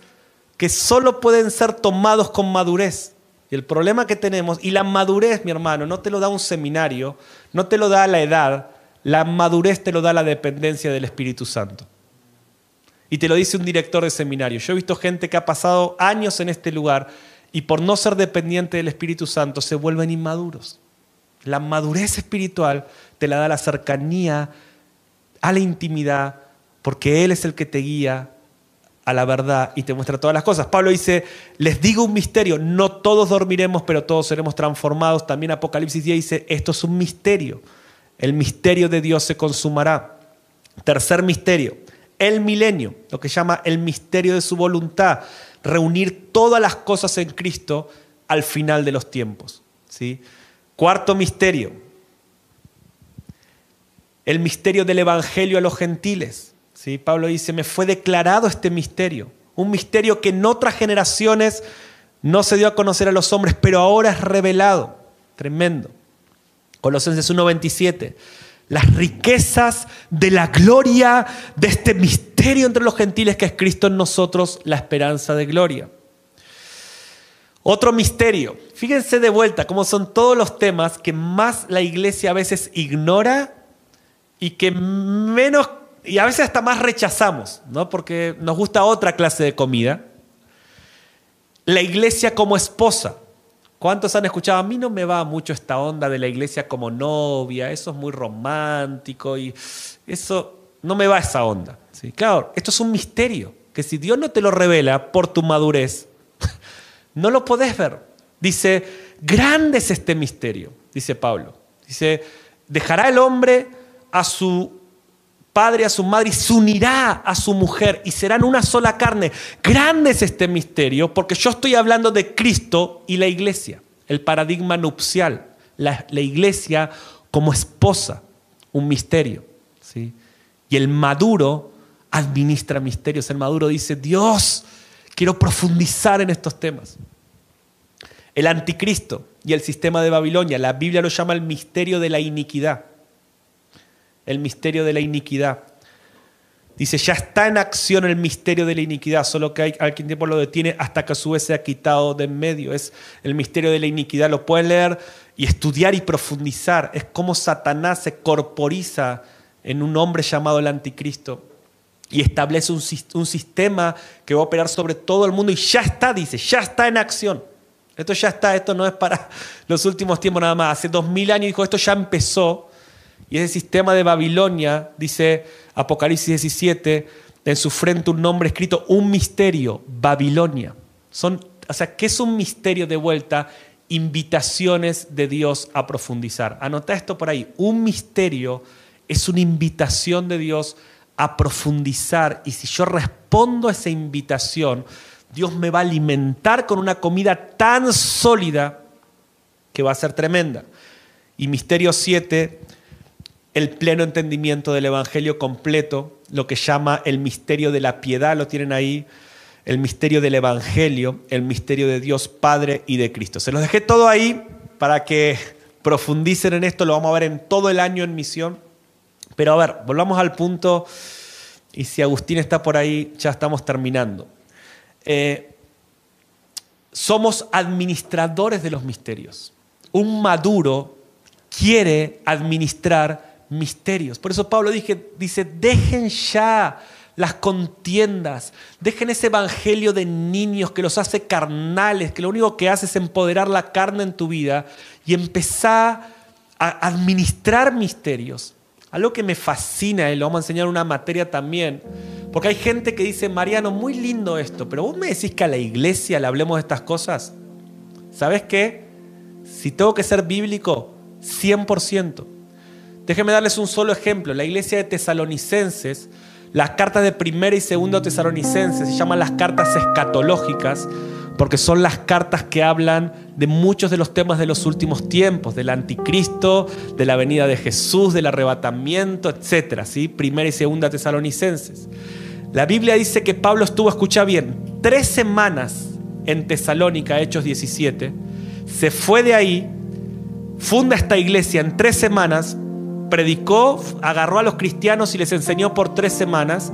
que solo pueden ser tomados con madurez. Y el problema que tenemos, y la madurez, mi hermano, no te lo da un seminario, no te lo da la edad, la madurez te lo da la dependencia del Espíritu Santo. Y te lo dice un director de seminario. Yo he visto gente que ha pasado años en este lugar y por no ser dependiente del Espíritu Santo se vuelven inmaduros. La madurez espiritual te la da la cercanía a la intimidad, porque Él es el que te guía a la verdad y te muestra todas las cosas. Pablo dice, les digo un misterio, no todos dormiremos, pero todos seremos transformados. También Apocalipsis 10 dice, esto es un misterio. El misterio de Dios se consumará. Tercer misterio, el milenio, lo que llama el misterio de su voluntad, reunir todas las cosas en Cristo al final de los tiempos. ¿sí? Cuarto misterio, el misterio del Evangelio a los gentiles. ¿Sí? Pablo dice, me fue declarado este misterio, un misterio que en otras generaciones no se dio a conocer a los hombres, pero ahora es revelado. Tremendo. Colosenses 1.27. Las riquezas de la gloria de este misterio entre los gentiles que es Cristo en nosotros, la esperanza de gloria. Otro misterio. Fíjense de vuelta cómo son todos los temas que más la iglesia a veces ignora y que menos y a veces hasta más rechazamos, ¿no? Porque nos gusta otra clase de comida. La iglesia como esposa. ¿Cuántos han escuchado? A mí no me va mucho esta onda de la iglesia como novia, eso es muy romántico y eso no me va esa onda. ¿sí? Claro, esto es un misterio, que si Dios no te lo revela por tu madurez, <laughs> no lo podés ver. Dice, grande es este misterio, dice Pablo. Dice, dejará el hombre a su padre, a su madre, y se unirá a su mujer y serán una sola carne. Grande es este misterio porque yo estoy hablando de Cristo y la iglesia, el paradigma nupcial, la, iglesia como esposa, un misterio. ¿sí? Y el maduro administra misterios. El maduro dice, Dios, quiero profundizar en estos temas. El anticristo y el sistema de Babilonia, la Biblia lo llama el misterio de la iniquidad el misterio de la iniquidad. Dice, ya está en acción el misterio de la iniquidad, solo que hay alguien tiempo lo detiene hasta que a su vez se ha quitado de en medio. Es el misterio de la iniquidad, lo pueden leer y estudiar y profundizar. Es como Satanás se corporiza en un hombre llamado el anticristo y establece un, un sistema que va a operar sobre todo el mundo y ya está, dice, ya está en acción. Esto ya está, esto no es para los últimos tiempos nada más. Hace dos mil años dijo, esto ya empezó y ese sistema de Babilonia, dice Apocalipsis 17, en su frente un nombre escrito, un misterio, Babilonia. Son, o sea, ¿qué es un misterio de vuelta? Invitaciones de Dios a profundizar. Anota esto por ahí. Un misterio es una invitación de Dios a profundizar. Y si yo respondo a esa invitación, Dios me va a alimentar con una comida tan sólida que va a ser tremenda. Y misterio 7 el pleno entendimiento del Evangelio completo, lo que llama el misterio de la piedad, lo tienen ahí, el misterio del Evangelio, el misterio de Dios Padre y de Cristo. Se los dejé todo ahí para que profundicen en esto, lo vamos a ver en todo el año en misión. Pero a ver, volvamos al punto, y si Agustín está por ahí, ya estamos terminando. Eh, somos administradores de los misterios. Un maduro quiere administrar misterios. Por eso Pablo dice, dejen ya las contiendas, dejen ese evangelio de niños que los hace carnales, que lo único que hace es empoderar la carne en tu vida y empezar a administrar misterios. Algo que me fascina y lo vamos a enseñar en una materia también, porque hay gente que dice, Mariano, muy lindo esto, pero vos me decís que a la iglesia le hablemos de estas cosas. ¿Sabes qué? Si tengo que ser bíblico, 100%. Déjenme darles un solo ejemplo. La iglesia de tesalonicenses, las cartas de primera y segunda tesalonicenses se llaman las cartas escatológicas porque son las cartas que hablan de muchos de los temas de los últimos tiempos, del anticristo, de la venida de Jesús, del arrebatamiento, etc. ¿sí? Primera y segunda tesalonicenses. La Biblia dice que Pablo estuvo, escucha bien, tres semanas en Tesalónica, Hechos 17, se fue de ahí, funda esta iglesia en tres semanas, predicó, agarró a los cristianos y les enseñó por tres semanas.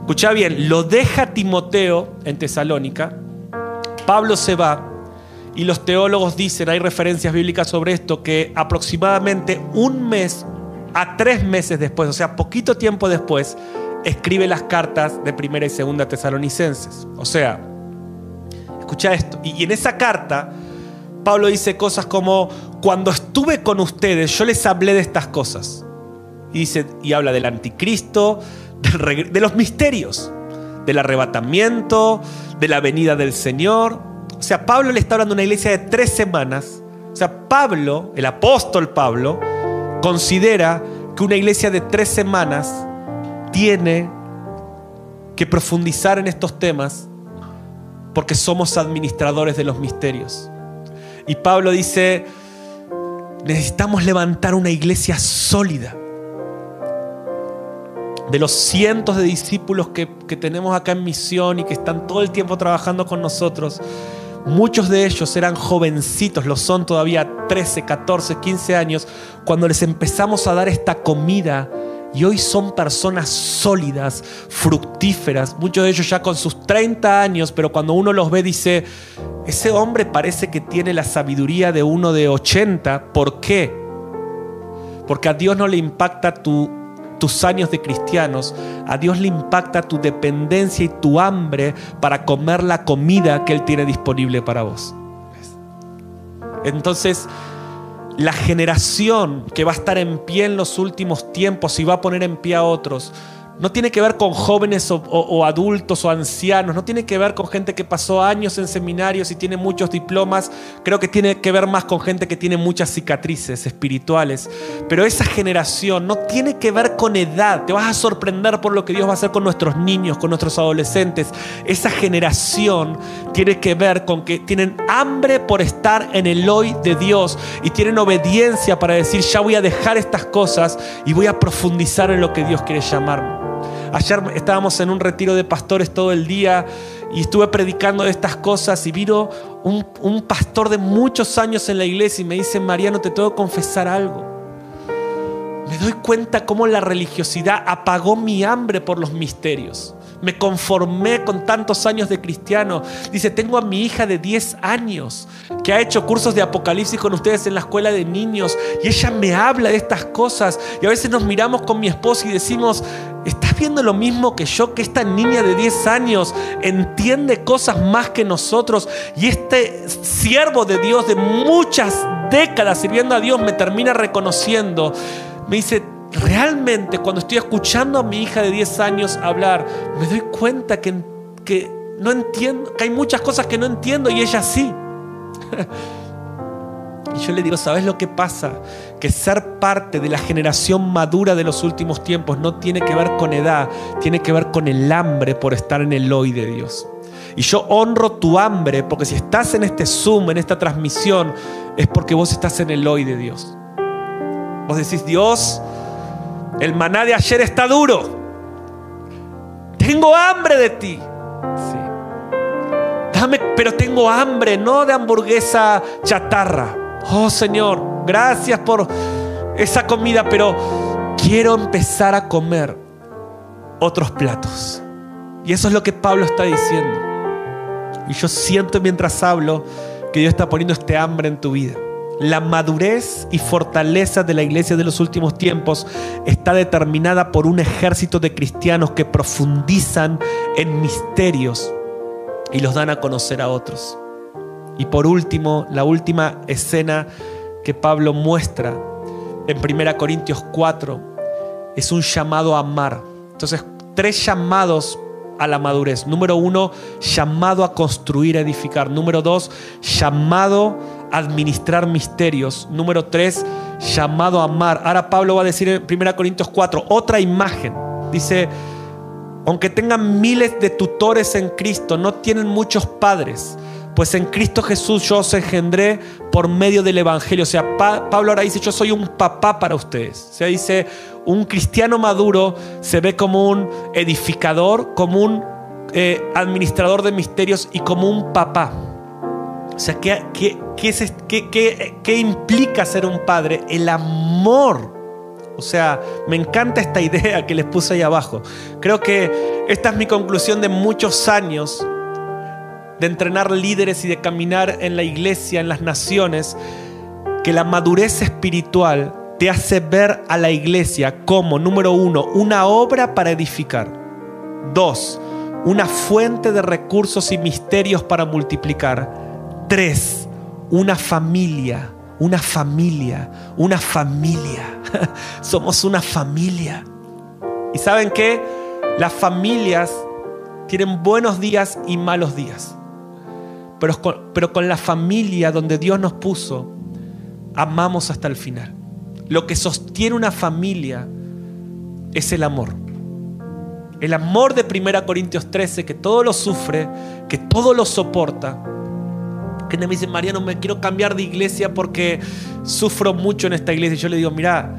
Escucha bien, lo deja Timoteo en Tesalónica, Pablo se va y los teólogos dicen, hay referencias bíblicas sobre esto, que aproximadamente un mes a tres meses después, o sea, poquito tiempo después, escribe las cartas de primera y segunda tesalonicenses. O sea, escucha esto, y en esa carta Pablo dice cosas como, cuando estuve con ustedes, yo les hablé de estas cosas. Y, dice, y habla del anticristo, de los misterios, del arrebatamiento, de la venida del Señor. O sea, Pablo le está hablando de una iglesia de tres semanas. O sea, Pablo, el apóstol Pablo, considera que una iglesia de tres semanas tiene que profundizar en estos temas porque somos administradores de los misterios. Y Pablo dice, necesitamos levantar una iglesia sólida. De los cientos de discípulos que, que, tenemos acá en misión y que están todo el tiempo trabajando con nosotros, muchos de ellos eran jovencitos, lo son todavía 13, 14, 15 años, cuando les empezamos a dar esta comida y hoy son personas sólidas, fructíferas, muchos de ellos ya con sus 30 años, pero cuando uno los ve dice, ese hombre parece que tiene la sabiduría de uno de 80. ¿Por qué? Porque a Dios no le impacta tus años de cristianos, a Dios le impacta tu dependencia y tu hambre para comer la comida que Él tiene disponible para vos. Entonces, la generación que va a estar en pie en los últimos tiempos y va a poner en pie a otros, no tiene que ver con jóvenes o, adultos o ancianos, no tiene que ver con gente que pasó años en seminarios y tiene muchos diplomas, creo que tiene que ver más con gente que tiene muchas cicatrices espirituales. Pero esa generación no tiene que ver con edad, te vas a sorprender por lo que Dios va a hacer con nuestros niños, con nuestros adolescentes. Esa generación tiene que ver con que tienen hambre por estar en el hoy de Dios y tienen obediencia para decir, ya voy a dejar estas cosas y voy a profundizar en lo que Dios quiere llamarme. Ayer estábamos en un retiro de pastores todo el día y estuve predicando de estas cosas y vino un, pastor de muchos años en la iglesia y me dice, Mariano, te tengo confesar algo. Me doy cuenta cómo la religiosidad apagó mi hambre por los misterios. Me conformé con tantos años de cristiano. Dice, tengo a mi hija de 10 años que ha hecho cursos de apocalipsis con ustedes en la escuela de niños y ella me habla de estas cosas y a veces nos miramos con mi esposa y decimos, ¿estás viendo lo mismo que yo? Que esta niña de 10 años entiende cosas más que nosotros y este siervo de Dios de muchas décadas sirviendo a Dios me termina reconociendo. Me dice, realmente cuando estoy escuchando a mi hija de 10 años hablar, me doy cuenta que, que no entiendo, que hay muchas cosas que no entiendo y ella sí. <laughs> y yo le digo, ¿sabes lo que pasa? Que ser parte de la generación madura de los últimos tiempos no tiene que ver con edad, tiene que ver con el hambre por estar en el hoy de Dios. Y yo honro tu hambre porque si estás en este Zoom, en esta transmisión, es porque vos estás en el hoy de Dios. Vos decís, Dios, el maná de ayer está duro. Tengo hambre de ti. Dame, pero tengo hambre, no de hamburguesa chatarra. Oh Señor, gracias por esa comida, pero quiero empezar a comer otros platos. Y eso es lo que Pablo está diciendo. Y yo siento mientras hablo que Dios está poniendo este hambre en tu vida. La madurez y fortaleza de la iglesia de los últimos tiempos está determinada por un ejército de cristianos que profundizan en misterios y los dan a conocer a otros. Y por último, la última escena que Pablo muestra en 1 Corintios 4 es un llamado a amar. Entonces, tres llamados a la madurez. Número uno, llamado a construir, a edificar. Número dos, llamado administrar misterios. Número tres, llamado a amar. Ahora Pablo va a decir en 1 Corintios 4, otra imagen. Dice, aunque tengan miles de tutores en Cristo, no tienen muchos padres. Pues en Cristo Jesús yo os engendré por medio del Evangelio. O sea, Pablo ahora dice, yo soy un papá para ustedes. O sea, dice, un cristiano maduro se ve como un edificador, como un eh, administrador de misterios y como un papá. O sea, ¿qué, qué, implica ser un padre? El amor. O sea, me encanta esta idea que les puse ahí abajo. Creo que esta es mi conclusión de muchos años de entrenar líderes y de caminar en la iglesia, en las naciones, que la madurez espiritual te hace ver a la iglesia como, número uno, una obra para edificar. Dos, una fuente de recursos y misterios para multiplicar. Tres, una familia, una familia, una familia. <laughs> Somos una familia. ¿Y saben qué? Las familias tienen buenos días y malos días. Pero con, pero con la familia donde Dios nos puso, amamos hasta el final. Lo que sostiene una familia es el amor. El amor de 1 Corintios 13, que todo lo sufre, que todo lo soporta. Que me dice, Mariano, me quiero cambiar de iglesia porque sufro mucho en esta iglesia. Y yo le digo, mira,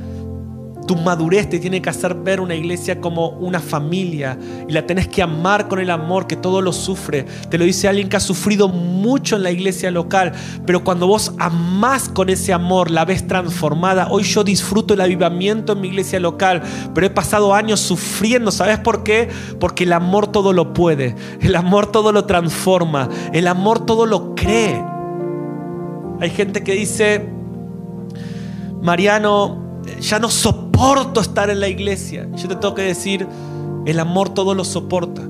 tu madurez te tiene que hacer ver una iglesia como una familia y la tenés que amar con el amor que todo lo sufre. Te lo dice alguien que ha sufrido mucho en la iglesia local, pero cuando vos amás con ese amor, la ves transformada. Hoy yo disfruto el avivamiento en mi iglesia local, pero he pasado años sufriendo. ¿Sabes por qué? Porque el amor todo lo puede, el amor todo lo transforma, el amor todo lo cree. Hay gente que dice, Mariano, ya no soporto estar en la iglesia. Yo te tengo que decir, el amor todo lo soporta.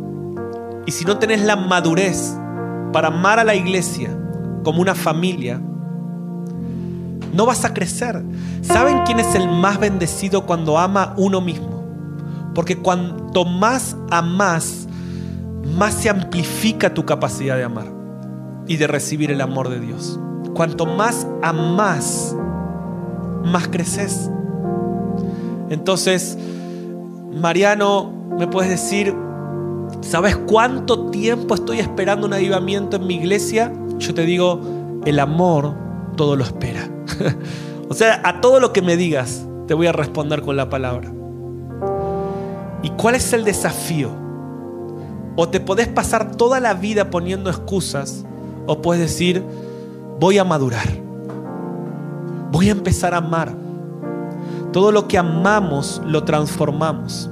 Y si no tenés la madurez para amar a la iglesia como una familia, no vas a crecer. ¿Saben quién es el más bendecido cuando ama uno mismo? Porque cuanto más amas, más se amplifica tu capacidad de amar y de recibir el amor de Dios. Cuanto más amas, más creces. Entonces, Mariano, me puedes decir, ¿sabes cuánto tiempo estoy esperando un avivamiento en mi iglesia? Yo te digo, el amor todo lo espera. <laughs> o sea, a todo lo que me digas, te voy a responder con la palabra. ¿Y cuál es el desafío? O te podés pasar toda la vida poniendo excusas, o puedes decir, voy a madurar. Voy a empezar a amar todo lo que amamos lo transformamos.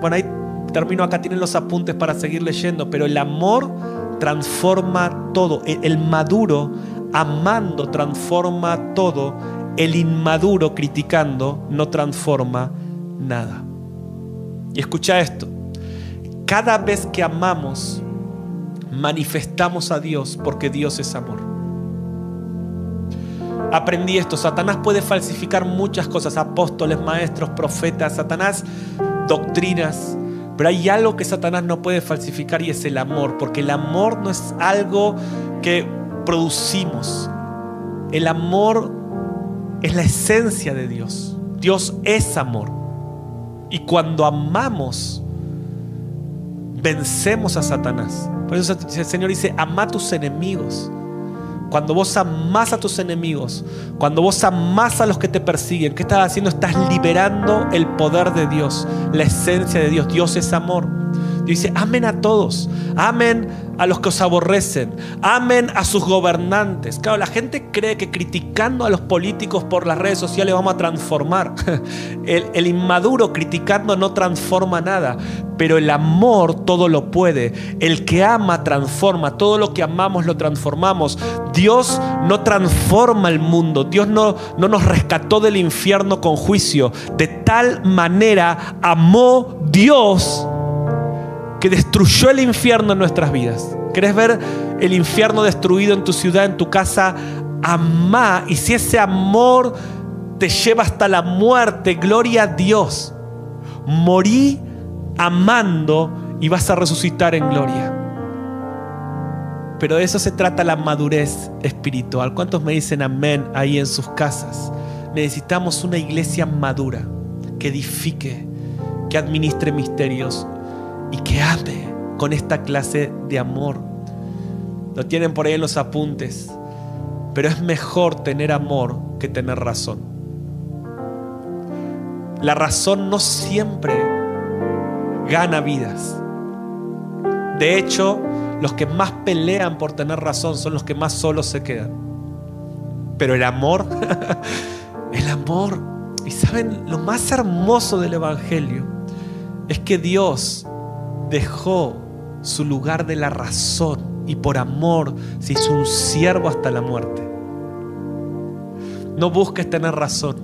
Bueno, ahí termino acá, tienen los apuntes para seguir leyendo, pero el amor transforma todo. E, el maduro amando transforma todo. El inmaduro criticando no transforma nada. Y escucha esto. Cada vez que amamos, manifestamos a Dios porque Dios es amor aprendí esto. Satanás puede falsificar muchas cosas, apóstoles, maestros, profetas, Satanás, doctrinas. Pero hay algo que Satanás no puede falsificar y es el amor, porque el amor no es algo que producimos. El amor es la esencia de Dios. Dios es amor. Y cuando amamos, vencemos a Satanás. Por eso el Señor dice, ama tus enemigos. Cuando vos amás a tus enemigos, cuando vos amás a los que te persiguen, ¿qué estás haciendo? Estás liberando el poder de Dios, la esencia de Dios. Dios es amor. Dios dice, amen a todos, amen a los que os aborrecen, amen a sus gobernantes. Claro, la gente cree que criticando a los políticos por las redes sociales vamos a transformar. <laughs> El, inmaduro criticando no transforma nada, pero el amor todo lo puede. El que ama transforma, todo lo que amamos lo transformamos. Dios no transforma el mundo, Dios no, no nos rescató del infierno con juicio. De tal manera amó Dios que destruyó el infierno en nuestras vidas. ¿Querés ver el infierno destruido en tu ciudad, en tu casa? Amá. Y si ese amor te lleva hasta la muerte, gloria a Dios. Morí amando y vas a resucitar en gloria. Pero de eso se trata la madurez espiritual. ¿Cuántos me dicen amén ahí en sus casas? Necesitamos una iglesia madura, que edifique, que administre misterios, y que ame con esta clase de amor. Lo tienen por ahí en los apuntes, pero es mejor tener amor que tener razón. La razón no siempre gana vidas. De hecho, los que más pelean por tener razón son los que más solos se quedan. Pero el amor, <laughs> el amor, y saben, lo más hermoso del Evangelio es que Dios dejó su lugar de la razón y por amor se hizo un siervo hasta la muerte. No busques tener razón.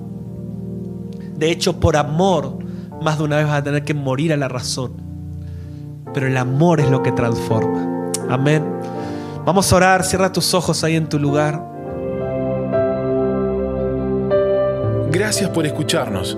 De hecho, por amor, más de una vez vas a tener que morir a la razón. Pero el amor es lo que transforma. Amén. Vamos a orar, cierra tus ojos ahí en tu lugar. Gracias por escucharnos.